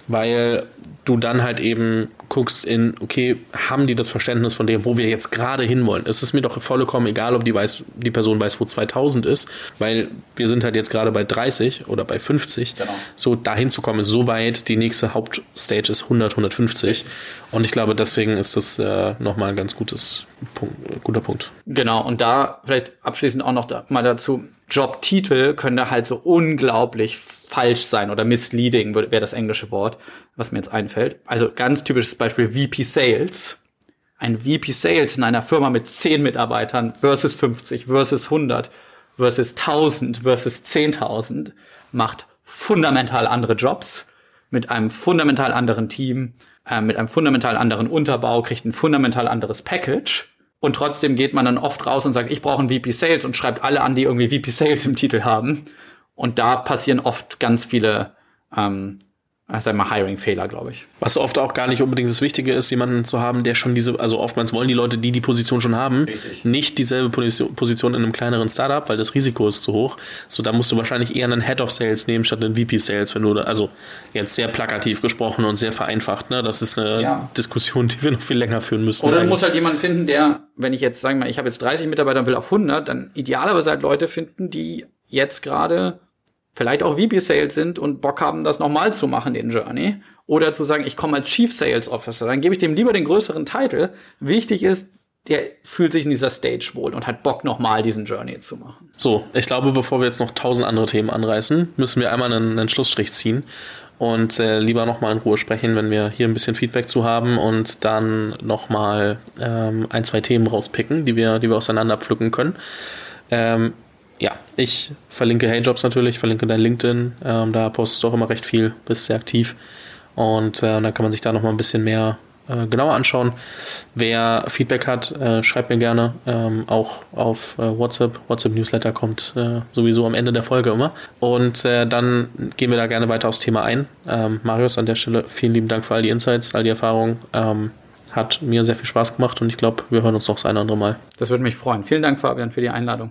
Weil du dann halt eben guckst in, okay, haben die das Verständnis von dem, wo wir jetzt gerade hinwollen? Es ist mir doch vollkommen egal, ob die, weiß, die Person weiß, wo 2000 ist, weil wir sind halt jetzt gerade bei 30 oder bei 50. Genau. So dahin zu kommen ist so weit, die nächste Hauptstage ist 100, 150. Und ich glaube, deswegen ist das äh, nochmal ein ganz gutes Punkt, guter Punkt. Genau, und da vielleicht abschließend auch noch da, mal dazu, Jobtitel können da halt so unglaublich falsch sein oder misleading wäre das englische Wort, was mir jetzt einfällt. Also ganz typisches Beispiel VP Sales. Ein VP Sales in einer Firma mit 10 Mitarbeitern versus 50 versus 100 versus 1000 versus 10.000 macht fundamental andere Jobs mit einem fundamental anderen Team, äh, mit einem fundamental anderen Unterbau, kriegt ein fundamental anderes Package. Und trotzdem geht man dann oft raus und sagt, ich brauche einen VP Sales und schreibt alle an, die irgendwie VP Sales im Titel haben. Und da passieren oft ganz viele ähm, sag mal, Hiring-Fehler, glaube ich. Was oft auch gar nicht unbedingt das Wichtige ist, jemanden zu haben, der schon diese, also oftmals wollen die Leute, die die Position schon haben, Richtig. nicht dieselbe Position in einem kleineren Startup, weil das Risiko ist zu hoch. So, da musst du wahrscheinlich eher einen Head of Sales nehmen statt einen VP Sales, wenn du, also jetzt sehr plakativ gesprochen und sehr vereinfacht, ne? Das ist eine ja. Diskussion, die wir noch viel länger führen müssen. Oder du musst halt jemanden finden, der, wenn ich jetzt, sagen wir mal, ich habe jetzt 30 Mitarbeiter und will auf 100, dann idealerweise halt Leute finden, die jetzt gerade vielleicht auch VP Sales sind und Bock haben, das nochmal zu machen, den Journey. Oder zu sagen, ich komme als Chief Sales Officer, dann gebe ich dem lieber den größeren Titel. Wichtig ist, der fühlt sich in dieser Stage wohl und hat Bock, nochmal diesen Journey zu machen. So, ich glaube, bevor wir jetzt noch tausend andere Themen anreißen, müssen wir einmal einen, einen Schlussstrich ziehen und äh, lieber nochmal in Ruhe sprechen, wenn wir hier ein bisschen Feedback zu haben und dann nochmal ähm, ein, zwei Themen rauspicken, die wir, die wir auseinander pflücken können. Ähm, ja, ich verlinke HeyJobs natürlich, verlinke dein LinkedIn. Ähm, da postest du auch immer recht viel, bist sehr aktiv. Und äh, dann kann man sich da noch mal ein bisschen mehr äh, genauer anschauen. Wer Feedback hat, äh, schreibt mir gerne. Ähm, auch auf äh, WhatsApp. WhatsApp-Newsletter kommt äh, sowieso am Ende der Folge immer. Und äh, dann gehen wir da gerne weiter aufs Thema ein. Ähm, Marius, an der Stelle vielen lieben Dank für all die Insights, all die Erfahrungen. Ähm, hat mir sehr viel Spaß gemacht und ich glaube, wir hören uns noch das eine oder andere Mal. Das würde mich freuen. Vielen Dank, Fabian, für die Einladung.